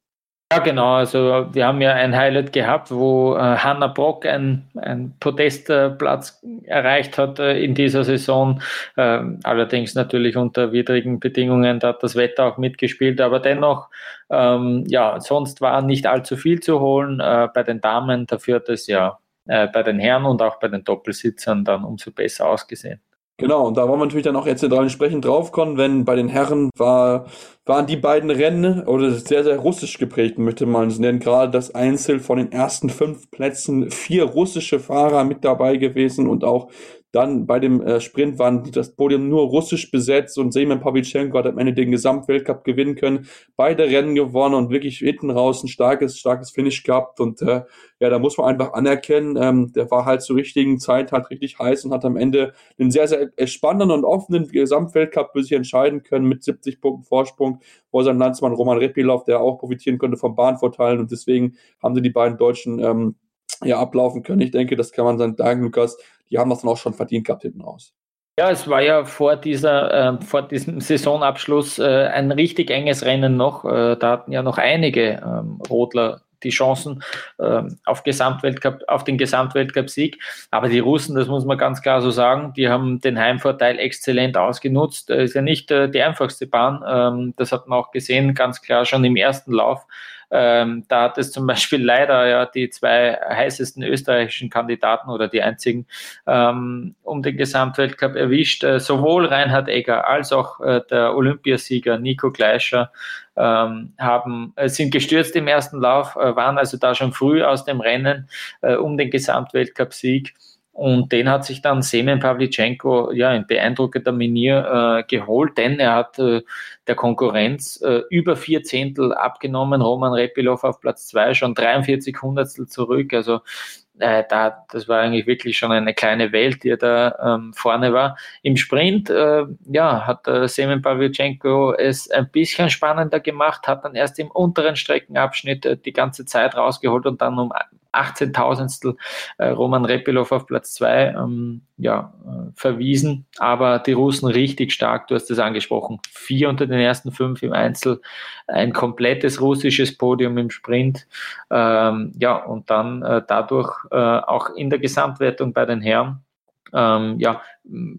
Ja, genau. Also wir haben ja ein Highlight gehabt, wo äh, Hanna Brock einen Podestplatz erreicht hat äh, in dieser Saison. Äh, allerdings natürlich unter widrigen Bedingungen, da hat das Wetter auch mitgespielt, aber dennoch, ähm, ja, sonst war nicht allzu viel zu holen äh, bei den Damen. Dafür hat es ja äh, bei den Herren und auch bei den Doppelsitzern dann umso besser ausgesehen. Genau, und da wollen wir natürlich dann auch jetzt entsprechend draufkommen, wenn bei den Herren war, waren die beiden Rennen oder sehr, sehr russisch geprägt, möchte man es nennen. Gerade das Einzel von den ersten fünf Plätzen, vier russische Fahrer mit dabei gewesen und auch dann bei dem äh, Sprint waren das Podium nur russisch besetzt und Semen Pavlichenko hat am Ende den Gesamtweltcup gewinnen können. Beide Rennen gewonnen und wirklich hinten raus ein starkes, starkes Finish gehabt. Und äh, ja, da muss man einfach anerkennen, ähm, der war halt zur richtigen Zeit halt richtig heiß und hat am Ende einen sehr, sehr spannenden und offenen Gesamtweltcup für sich entscheiden können mit 70 Punkten Vorsprung vor seinem Landsmann Roman Repilov, der auch profitieren könnte vom Bahnvorteilen. Und deswegen haben sie die beiden Deutschen ähm, ja ablaufen können. Ich denke, das kann man dann sagen, Lukas, die haben das dann auch schon verdient gehabt hinten raus. Ja, es war ja vor dieser, äh, vor diesem Saisonabschluss äh, ein richtig enges Rennen noch. Äh, da hatten ja noch einige ähm, Rodler die Chancen ähm, auf Gesamtweltcup, auf den Gesamtweltcup-Sieg. Aber die Russen, das muss man ganz klar so sagen, die haben den Heimvorteil exzellent ausgenutzt. Ist ja nicht äh, die einfachste Bahn. Ähm, das hat man auch gesehen, ganz klar schon im ersten Lauf. Ähm, da hat es zum Beispiel leider ja die zwei heißesten österreichischen Kandidaten oder die einzigen ähm, um den Gesamtweltcup erwischt. Äh, sowohl Reinhard Egger als auch äh, der Olympiasieger Nico Gleischer ähm, haben, äh, sind gestürzt im ersten Lauf, äh, waren also da schon früh aus dem Rennen äh, um den Gesamtweltcup-Sieg. Und den hat sich dann Semen Pavlichenko ja in beeindruckender Manier äh, geholt, denn er hat äh, der Konkurrenz äh, über vier Zehntel abgenommen. Roman Repilov auf Platz zwei schon 43 Hundertstel zurück. Also äh, da, das war eigentlich wirklich schon eine kleine Welt, die er da ähm, vorne war. Im Sprint, äh, ja, hat äh, Semen Pavlichenko es ein bisschen spannender gemacht, hat dann erst im unteren Streckenabschnitt äh, die ganze Zeit rausgeholt und dann um 18.000stel äh, Roman Repilov auf Platz zwei ähm, ja, äh, verwiesen. Aber die Russen richtig stark, du hast es angesprochen. Vier unter den ersten fünf im Einzel, ein komplettes russisches Podium im Sprint. Ähm, ja, und dann äh, dadurch äh, auch in der Gesamtwertung bei den Herren ähm, ja,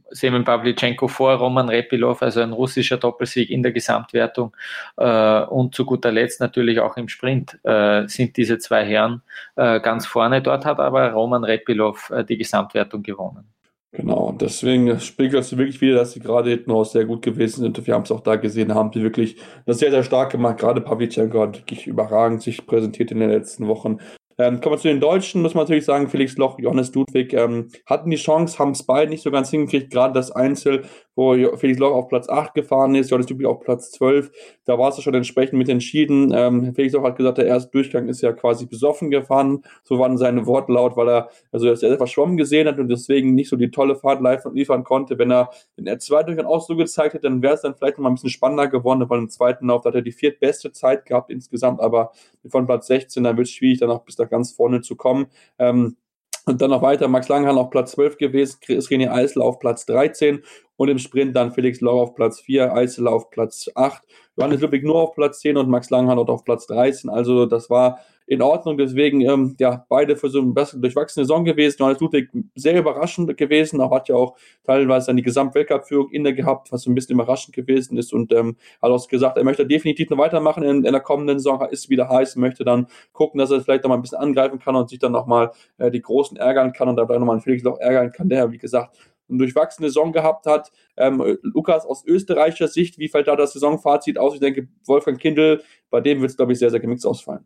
Semen Pavlichenko vor Roman Repilov, also ein russischer Doppelsieg in der Gesamtwertung. Äh, und zu guter Letzt natürlich auch im Sprint äh, sind diese zwei Herren äh, ganz vorne. Dort hat aber Roman Repilov äh, die Gesamtwertung gewonnen. Genau, deswegen spiegelt es wirklich wieder, dass sie gerade hinten raus sehr gut gewesen sind. Wir haben es auch da gesehen, haben sie wirklich das sehr, sehr stark gemacht. Gerade Pavlichenko hat wirklich überragend sich präsentiert in den letzten Wochen. Ähm, kommen wir zu den Deutschen, muss man natürlich sagen, Felix Loch, Johannes Ludwig ähm, hatten die Chance, haben es beide nicht so ganz hingekriegt, gerade das Einzel, wo Felix Loch auf Platz 8 gefahren ist, Johannes Ludwig auf Platz 12, da war es schon entsprechend mit entschieden. Ähm, Felix Loch hat gesagt, der erste Durchgang ist ja quasi besoffen gefahren, so waren seine Worte laut, weil er also er sehr verschwommen gesehen hat und deswegen nicht so die tolle Fahrt live liefern konnte. Wenn er, er zwei Durchgang auch so gezeigt hätte, dann wäre es dann vielleicht noch mal ein bisschen spannender geworden, weil im zweiten Lauf hat er die viertbeste Zeit gehabt insgesamt, aber von Platz 16, dann wird es schwierig, dann auch bis da ganz vorne zu kommen. Ähm, und dann noch weiter, Max Langhan auf Platz 12 gewesen, René Eisel auf Platz 13 und im Sprint dann Felix Lau auf Platz 4, Eisel auf Platz 8, Johannes Ludwig nur auf Platz 10 und Max Langhan auf Platz 13. Also das war in Ordnung. Deswegen, ähm, ja, beide für so eine bessere durchwachsene Saison gewesen. Johannes Ludwig sehr überraschend gewesen. Auch hat ja auch teilweise dann die Gesamtweltcup-Führung inne gehabt, was so ein bisschen überraschend gewesen ist. Und ähm, hat auch gesagt, er möchte definitiv noch weitermachen in, in der kommenden Saison. Ist wieder heiß, möchte dann gucken, dass er vielleicht noch mal ein bisschen angreifen kann und sich dann noch mal äh, die Großen ärgern kann und dabei noch mal einen Felix auch ärgern kann, der, wie gesagt, eine durchwachsene Saison gehabt hat. Ähm, Lukas, aus österreichischer Sicht, wie fällt da das Saisonfazit aus? Ich denke, Wolfgang Kindl, bei dem wird es, glaube ich, sehr, sehr gemixt ausfallen.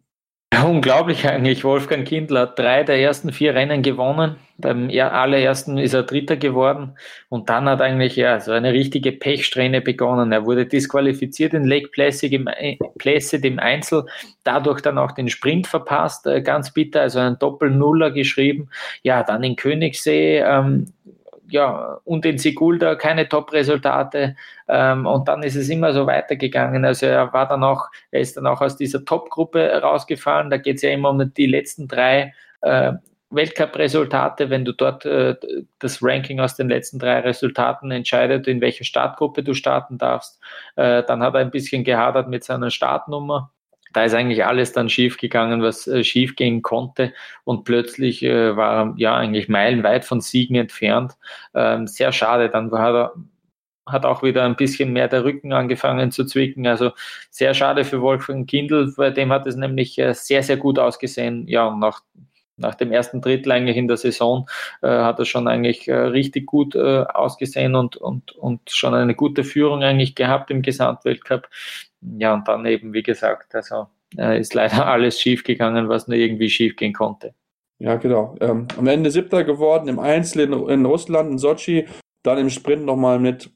Ja, unglaublich eigentlich. Wolfgang Kindl hat drei der ersten vier Rennen gewonnen. Beim allerersten ist er Dritter geworden und dann hat eigentlich ja so eine richtige Pechsträhne begonnen. Er wurde disqualifiziert in Lake Placid im, äh, Placid im Einzel, dadurch dann auch den Sprint verpasst, äh, ganz bitter, also einen Doppel-Nuller geschrieben. Ja, dann in Königssee ähm, ja, und in Sigulda keine Top-Resultate. Ähm, und dann ist es immer so weitergegangen. Also er war dann auch, er ist dann auch aus dieser Top-Gruppe rausgefallen. Da geht es ja immer um die letzten drei äh, Weltcup-Resultate, wenn du dort äh, das Ranking aus den letzten drei Resultaten entscheidet, in welcher Startgruppe du starten darfst, äh, dann hat er ein bisschen gehadert mit seiner Startnummer. Da ist eigentlich alles dann schief gegangen, was äh, schief gehen konnte. Und plötzlich äh, war er ja eigentlich meilenweit von Siegen entfernt. Ähm, sehr schade. Dann war er hat auch wieder ein bisschen mehr der Rücken angefangen zu zwicken. Also sehr schade für Wolfgang Kindl, bei dem hat es nämlich äh, sehr, sehr gut ausgesehen. Ja, und nach nach dem ersten Drittel eigentlich in der Saison äh, hat er schon eigentlich äh, richtig gut äh, ausgesehen und, und, und schon eine gute Führung eigentlich gehabt im Gesamtweltcup. Ja, und dann eben, wie gesagt, also äh, ist leider alles schief gegangen, was nur irgendwie schief gehen konnte. Ja, genau. Ähm, am Ende siebter geworden im Einzel in, in Russland, in Sochi, dann im Sprint nochmal mit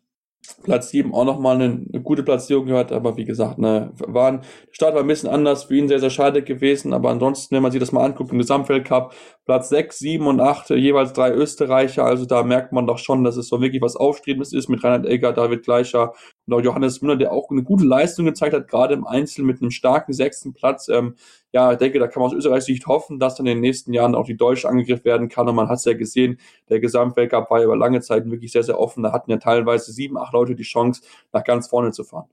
Platz 7 auch nochmal eine, eine gute Platzierung gehört, aber wie gesagt, ne, waren, der Start war ein bisschen anders, für ihn sehr, sehr schade gewesen, aber ansonsten, wenn man sich das mal anguckt, im Gesamtweltcup, Platz 6, 7 und 8, jeweils drei Österreicher, also da merkt man doch schon, dass es so wirklich was Aufstrebendes ist mit Reinhard Egger, David Gleicher und auch Johannes Müller, der auch eine gute Leistung gezeigt hat, gerade im Einzel mit einem starken sechsten Platz, ähm, ja, ich denke, da kann man aus Österreichs Sicht hoffen, dass dann in den nächsten Jahren auch die Deutsche angegriffen werden kann. Und man hat es ja gesehen, der Gesamtweltcup war über lange Zeit wirklich sehr, sehr offen. Da hatten ja teilweise sieben, acht Leute die Chance, nach ganz vorne zu fahren.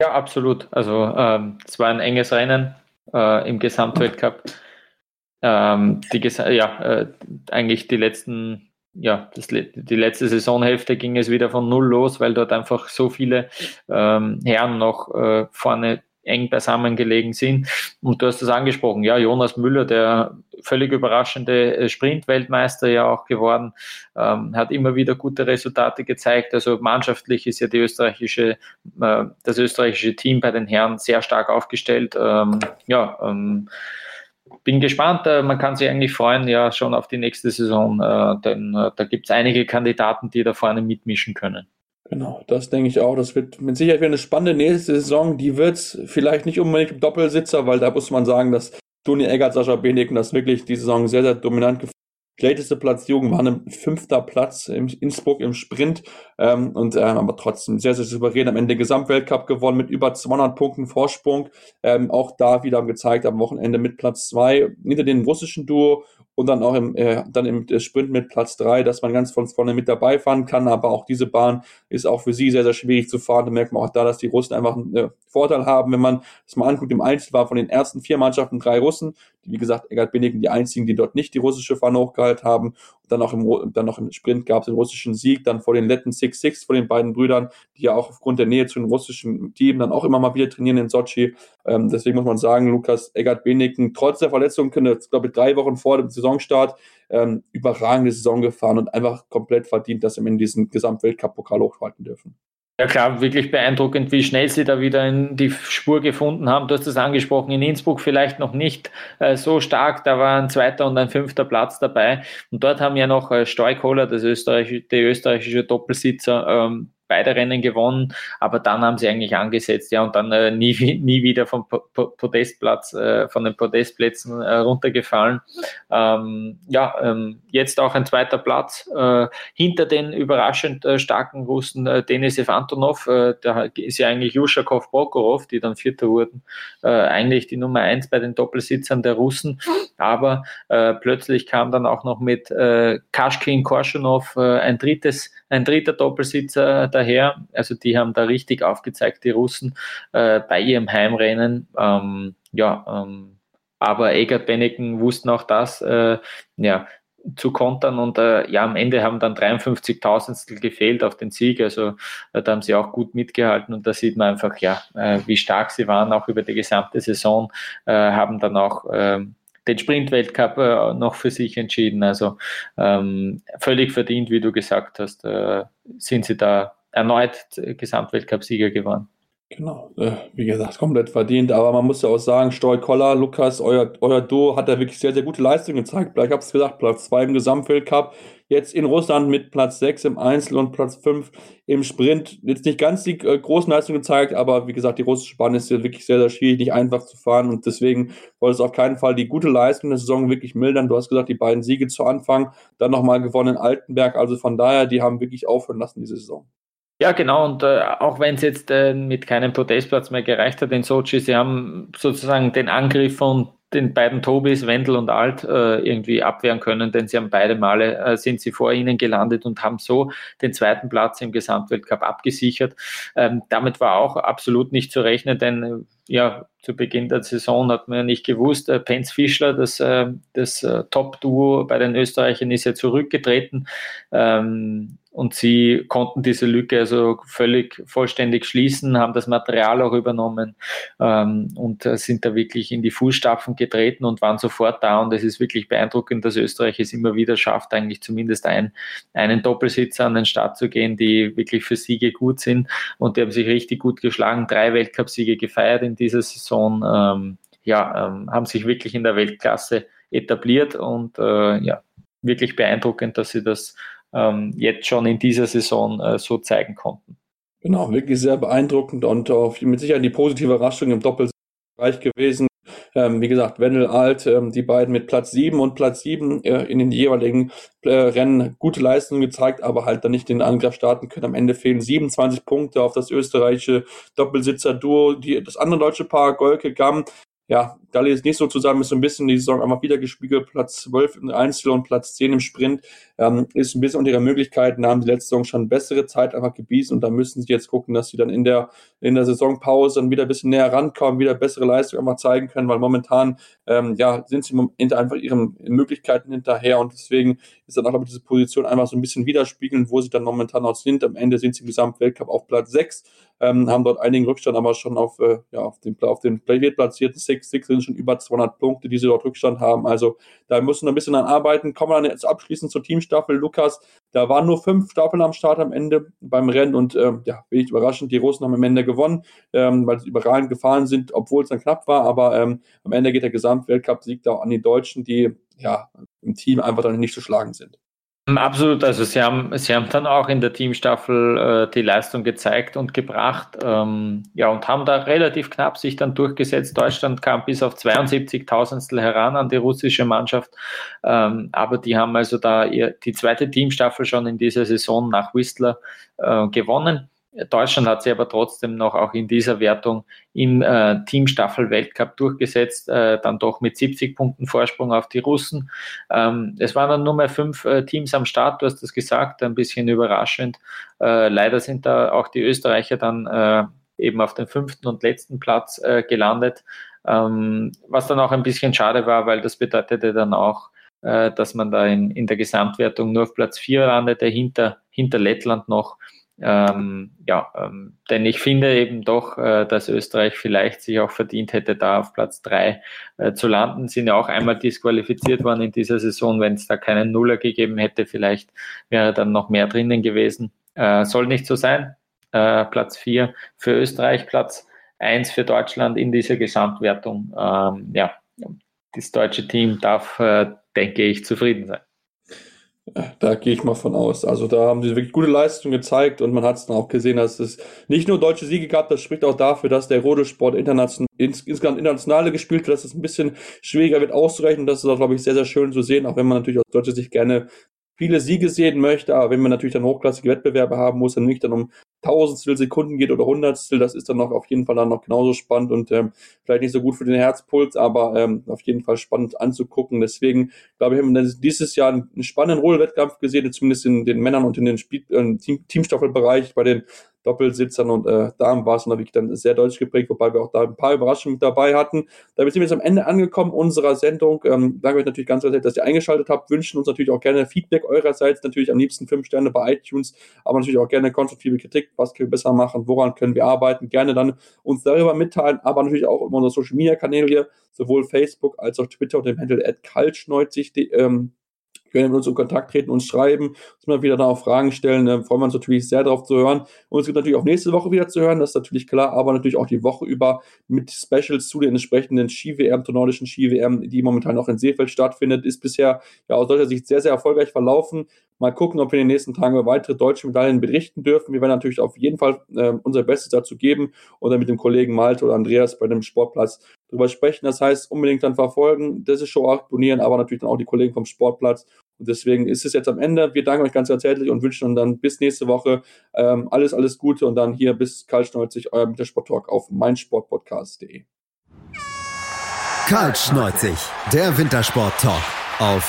Ja, absolut. Also ähm, es war ein enges Rennen äh, im Gesamtweltcup. Ähm, die, ja, äh, eigentlich die letzten ja, das, die letzte Saisonhälfte ging es wieder von null los, weil dort einfach so viele ähm, Herren noch äh, vorne eng beisammen gelegen sind. Und du hast das angesprochen, ja, Jonas Müller, der völlig überraschende äh, Sprint-Weltmeister ja auch geworden, ähm, hat immer wieder gute Resultate gezeigt. Also mannschaftlich ist ja die österreichische, äh, das österreichische Team bei den Herren sehr stark aufgestellt. Ähm, ja, ähm, bin gespannt. Äh, man kann sich eigentlich freuen, ja, schon auf die nächste Saison, äh, denn äh, da gibt es einige Kandidaten, die da vorne mitmischen können. Genau, das denke ich auch. Das wird mit Sicherheit wieder eine spannende nächste Saison. Die wird vielleicht nicht unbedingt im Doppelsitzer, weil da muss man sagen, dass Toni Eggert, Sascha Beneken das wirklich die Saison sehr, sehr dominant Schlechteste Platzierung war ein fünfter Platz im Innsbruck im Sprint ähm, und ähm, aber trotzdem sehr, sehr souverän am Ende Gesamtweltcup gewonnen mit über 200 Punkten Vorsprung. Ähm, auch da wieder gezeigt am Wochenende mit Platz zwei hinter dem russischen Duo und dann auch im, äh, dann im Sprint mit Platz drei, dass man ganz von vorne mit dabei fahren kann. Aber auch diese Bahn ist auch für sie sehr, sehr schwierig zu fahren. Da merkt man auch da, dass die Russen einfach einen äh, Vorteil haben. Wenn man das mal anguckt, im Einzel war von den ersten vier Mannschaften drei Russen. Wie gesagt, Egert Binnigen die einzigen, die dort nicht die russische Fahne hochgehalten haben. Und dann auch im, dann noch im Sprint gab es den russischen Sieg, dann vor den letzten Six Six von den beiden Brüdern, die ja auch aufgrund der Nähe zu dem russischen Team dann auch immer mal wieder trainieren in Sochi. Ähm, deswegen muss man sagen, Lukas Egert Beneken, trotz der Verletzung, könnte, glaube ich, drei Wochen vor dem Saisonstart ähm, überragende Saison gefahren und einfach komplett verdient, dass sie in diesen Gesamtweltcup-Pokal hochhalten dürfen. Ja klar, wirklich beeindruckend, wie schnell sie da wieder in die Spur gefunden haben. Du hast es angesprochen, in Innsbruck vielleicht noch nicht äh, so stark, da war ein zweiter und ein fünfter Platz dabei. Und dort haben ja noch äh, Stoikola, das österreichische, der österreichische Doppelsitzer, ähm, beide Rennen gewonnen, aber dann haben sie eigentlich angesetzt, ja, und dann äh, nie, nie wieder vom Podestplatz, äh, von den Podestplätzen äh, runtergefallen. Ähm, ja, ähm, jetzt auch ein zweiter Platz äh, hinter den überraschend äh, starken Russen äh, Denisev Antonov, äh, da ist ja eigentlich Juschakov Prokhorov, die dann Vierter wurden, eigentlich die Nummer eins bei den Doppelsitzern der Russen, aber plötzlich kam dann auch noch mit Kashkin Korshunov äh, ein drittes, ein dritter Doppelsitzer daher. Also die haben da richtig aufgezeigt, die Russen, äh, bei ihrem Heimrennen. Ähm, ja, ähm, aber Egert Benneken wussten auch das, äh, ja, zu kontern und äh, ja, am Ende haben dann 53.000 gefehlt auf den Sieg, also äh, da haben sie auch gut mitgehalten und da sieht man einfach, ja, äh, wie stark sie waren, auch über die gesamte Saison, äh, haben dann auch ähm, den Sprint-Weltcup äh, noch für sich entschieden, also ähm, völlig verdient, wie du gesagt hast, äh, sind sie da erneut Gesamtweltcup-Sieger geworden. Genau, äh, wie gesagt, komplett verdient. Aber man muss ja auch sagen, Stoy Koller, Lukas, euer, euer Duo hat da wirklich sehr, sehr gute Leistung gezeigt. Ich habe es gesagt, Platz 2 im Gesamtweltcup, jetzt in Russland mit Platz 6 im Einzel und Platz 5 im Sprint. Jetzt nicht ganz die äh, großen Leistungen gezeigt, aber wie gesagt, die russische Bahn ist ja wirklich sehr, sehr schwierig, nicht einfach zu fahren. Und deswegen wollte es auf keinen Fall die gute Leistung der Saison wirklich mildern. Du hast gesagt, die beiden Siege zu Anfang, dann nochmal gewonnen in Altenberg. Also von daher, die haben wirklich aufhören lassen diese Saison. Ja, genau. Und äh, auch wenn es jetzt äh, mit keinem Podestplatz mehr gereicht hat in Sochi, sie haben sozusagen den Angriff von den beiden Tobis, Wendel und Alt, äh, irgendwie abwehren können, denn sie haben beide Male, äh, sind sie vor ihnen gelandet und haben so den zweiten Platz im Gesamtweltcup abgesichert. Ähm, damit war auch absolut nicht zu rechnen, denn äh, ja, zu Beginn der Saison hat man ja nicht gewusst, äh, Penz Fischler, das, äh, das äh, Top-Duo bei den Österreichern ist ja zurückgetreten. Ähm, und sie konnten diese Lücke also völlig vollständig schließen, haben das Material auch übernommen ähm, und äh, sind da wirklich in die Fußstapfen getreten und waren sofort da. Und es ist wirklich beeindruckend, dass Österreich es immer wieder schafft, eigentlich zumindest ein, einen Doppelsitzer an den Start zu gehen, die wirklich für Siege gut sind. Und die haben sich richtig gut geschlagen, drei Weltcupsiege gefeiert in dieser Saison. Ähm, ja, ähm, haben sich wirklich in der Weltklasse etabliert und äh, ja, wirklich beeindruckend, dass sie das ähm, jetzt schon in dieser Saison äh, so zeigen konnten. Genau, wirklich sehr beeindruckend und auch mit Sicherheit die positive Überraschung im Doppelbereich gewesen. Ähm, wie gesagt, Wendel Alt, ähm, die beiden mit Platz 7 und Platz 7 äh, in den jeweiligen äh, Rennen gute Leistungen gezeigt, aber halt dann nicht den Angriff starten können. Am Ende fehlen 27 Punkte auf das österreichische Doppelsitzer-Duo. Das andere deutsche Paar, Golke Gamm, ja, Dalli ist nicht so zusammen, ist so ein bisschen die Saison einfach wieder gespiegelt. Platz 12 im Einzel und Platz 10 im Sprint ähm, ist ein bisschen unter ihren Möglichkeiten, haben die letzte Saison schon bessere Zeit einfach gebiesen und da müssen sie jetzt gucken, dass sie dann in der, in der Saisonpause dann wieder ein bisschen näher rankommen, wieder bessere Leistung einfach zeigen können, weil momentan, ähm, ja, sind sie hinter einfach ihren Möglichkeiten hinterher und deswegen ist dann auch, ich, diese Position einfach so ein bisschen widerspiegeln, wo sie dann momentan auch sind. Am Ende sind sie im Gesamtweltcup auf Platz 6, ähm, haben dort einigen Rückstand, aber schon auf, äh, ja, auf den, auf den platzierten Six, Six sind schon über 200 Punkte, die sie dort Rückstand haben. Also da müssen wir ein bisschen an arbeiten. Kommen wir dann jetzt abschließend zur Teamstaffel. Lukas, da waren nur fünf Staffeln am Start am Ende beim Rennen und ähm, ja, wenig überraschend, die Russen haben am Ende gewonnen, ähm, weil sie überragend gefahren sind, obwohl es dann knapp war. Aber ähm, am Ende geht der Gesamtweltcup-Sieg da an die Deutschen, die ja im Team einfach dann nicht zu schlagen sind. Absolut, also sie haben, sie haben dann auch in der Teamstaffel äh, die Leistung gezeigt und gebracht, ähm, ja, und haben da relativ knapp sich dann durchgesetzt. Deutschland kam bis auf 72 Tausendstel heran an die russische Mannschaft, ähm, aber die haben also da ihr, die zweite Teamstaffel schon in dieser Saison nach Whistler äh, gewonnen. Deutschland hat sich aber trotzdem noch auch in dieser Wertung im äh, Teamstaffel-Weltcup durchgesetzt, äh, dann doch mit 70 Punkten Vorsprung auf die Russen. Ähm, es waren dann nur mehr fünf äh, Teams am Start, du hast das gesagt, ein bisschen überraschend. Äh, leider sind da auch die Österreicher dann äh, eben auf den fünften und letzten Platz äh, gelandet, ähm, was dann auch ein bisschen schade war, weil das bedeutete dann auch, dass man da in, in der Gesamtwertung nur auf Platz vier landete, hinter, hinter Lettland noch. Ähm, ja, ähm, denn ich finde eben doch, äh, dass Österreich vielleicht sich auch verdient hätte, da auf Platz drei äh, zu landen. Sind ja auch einmal disqualifiziert worden in dieser Saison. Wenn es da keinen Nuller gegeben hätte, vielleicht wäre dann noch mehr drinnen gewesen. Äh, soll nicht so sein. Äh, Platz vier für Österreich, Platz eins für Deutschland in dieser Gesamtwertung. Ähm, ja, das deutsche Team darf, äh, denke ich, zufrieden sein. Da gehe ich mal von aus. Also da haben sie wirklich gute Leistung gezeigt und man hat es dann auch gesehen, dass es nicht nur deutsche Siege gab, das spricht auch dafür, dass der Rodesport international, ins, insgesamt internationale gespielt wird, dass es ein bisschen schwieriger wird auszurechnen. Das ist auch, glaube ich, sehr, sehr schön zu sehen, auch wenn man natürlich aus deutscher Sicht gerne viele Siege sehen möchte, aber wenn man natürlich dann hochklassige Wettbewerbe haben muss, dann nicht dann um Tausendstel Sekunden geht oder Hundertstel, das ist dann noch auf jeden Fall dann noch genauso spannend und ähm, vielleicht nicht so gut für den Herzpuls, aber ähm, auf jeden Fall spannend anzugucken. Deswegen glaube ich, haben wir dieses Jahr einen spannenden Rollwettkampf gesehen, zumindest in den Männern und in den Spiel äh, Team Teamstaffelbereich bei den Doppelsitzern und äh, Damen war es wirklich dann sehr deutsch geprägt, wobei wir auch da ein paar Überraschungen dabei hatten. Damit sind wir jetzt am Ende angekommen unserer Sendung. Ähm, danke euch natürlich ganz herzlich, dass ihr eingeschaltet habt. Wünschen uns natürlich auch gerne Feedback eurerseits, natürlich am liebsten fünf Sterne bei iTunes, aber natürlich auch gerne konstruktive Kritik. Was können wir besser machen? Woran können wir arbeiten? Gerne dann uns darüber mitteilen, aber natürlich auch über unsere Social Media Kanäle, sowohl Facebook als auch Twitter und dem Handle at ähm, können mit uns in Kontakt treten, uns schreiben, uns mal wieder darauf Fragen stellen. Da freuen wir uns natürlich sehr darauf zu hören. Und es gibt natürlich auch nächste Woche wieder zu hören, das ist natürlich klar, aber natürlich auch die Woche über mit Specials zu den entsprechenden Ski-WM, zur nordischen Ski-WM, die momentan auch in Seefeld stattfindet, ist bisher ja aus deutscher Sicht sehr, sehr erfolgreich verlaufen. Mal gucken, ob wir in den nächsten Tagen über weitere deutsche Medaillen berichten dürfen. Wir werden natürlich auf jeden Fall äh, unser Bestes dazu geben oder mit dem Kollegen Malte oder Andreas bei dem Sportplatz drüber sprechen. Das heißt, unbedingt dann verfolgen, diese Show abonnieren, aber natürlich dann auch die Kollegen vom Sportplatz. Und deswegen ist es jetzt am Ende. Wir danken euch ganz herzlich und wünschen dann bis nächste Woche ähm, alles, alles Gute und dann hier bis kaltschneuzig, euer Mittelsport-Talk auf meinsportpodcast.de. Kaltschneuzig, der Wintersport-Talk auf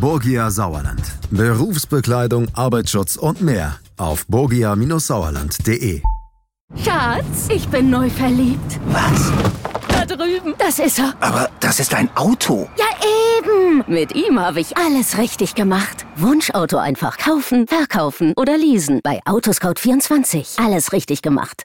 Borgia Sauerland. Berufsbekleidung, Arbeitsschutz und mehr auf borgia-sauerland.de. Schatz, ich bin neu verliebt. Was? Da drüben. Das ist er. Aber das ist ein Auto. Ja, eben. Mit ihm habe ich alles richtig gemacht. Wunschauto einfach kaufen, verkaufen oder leasen. Bei Autoscout24. Alles richtig gemacht.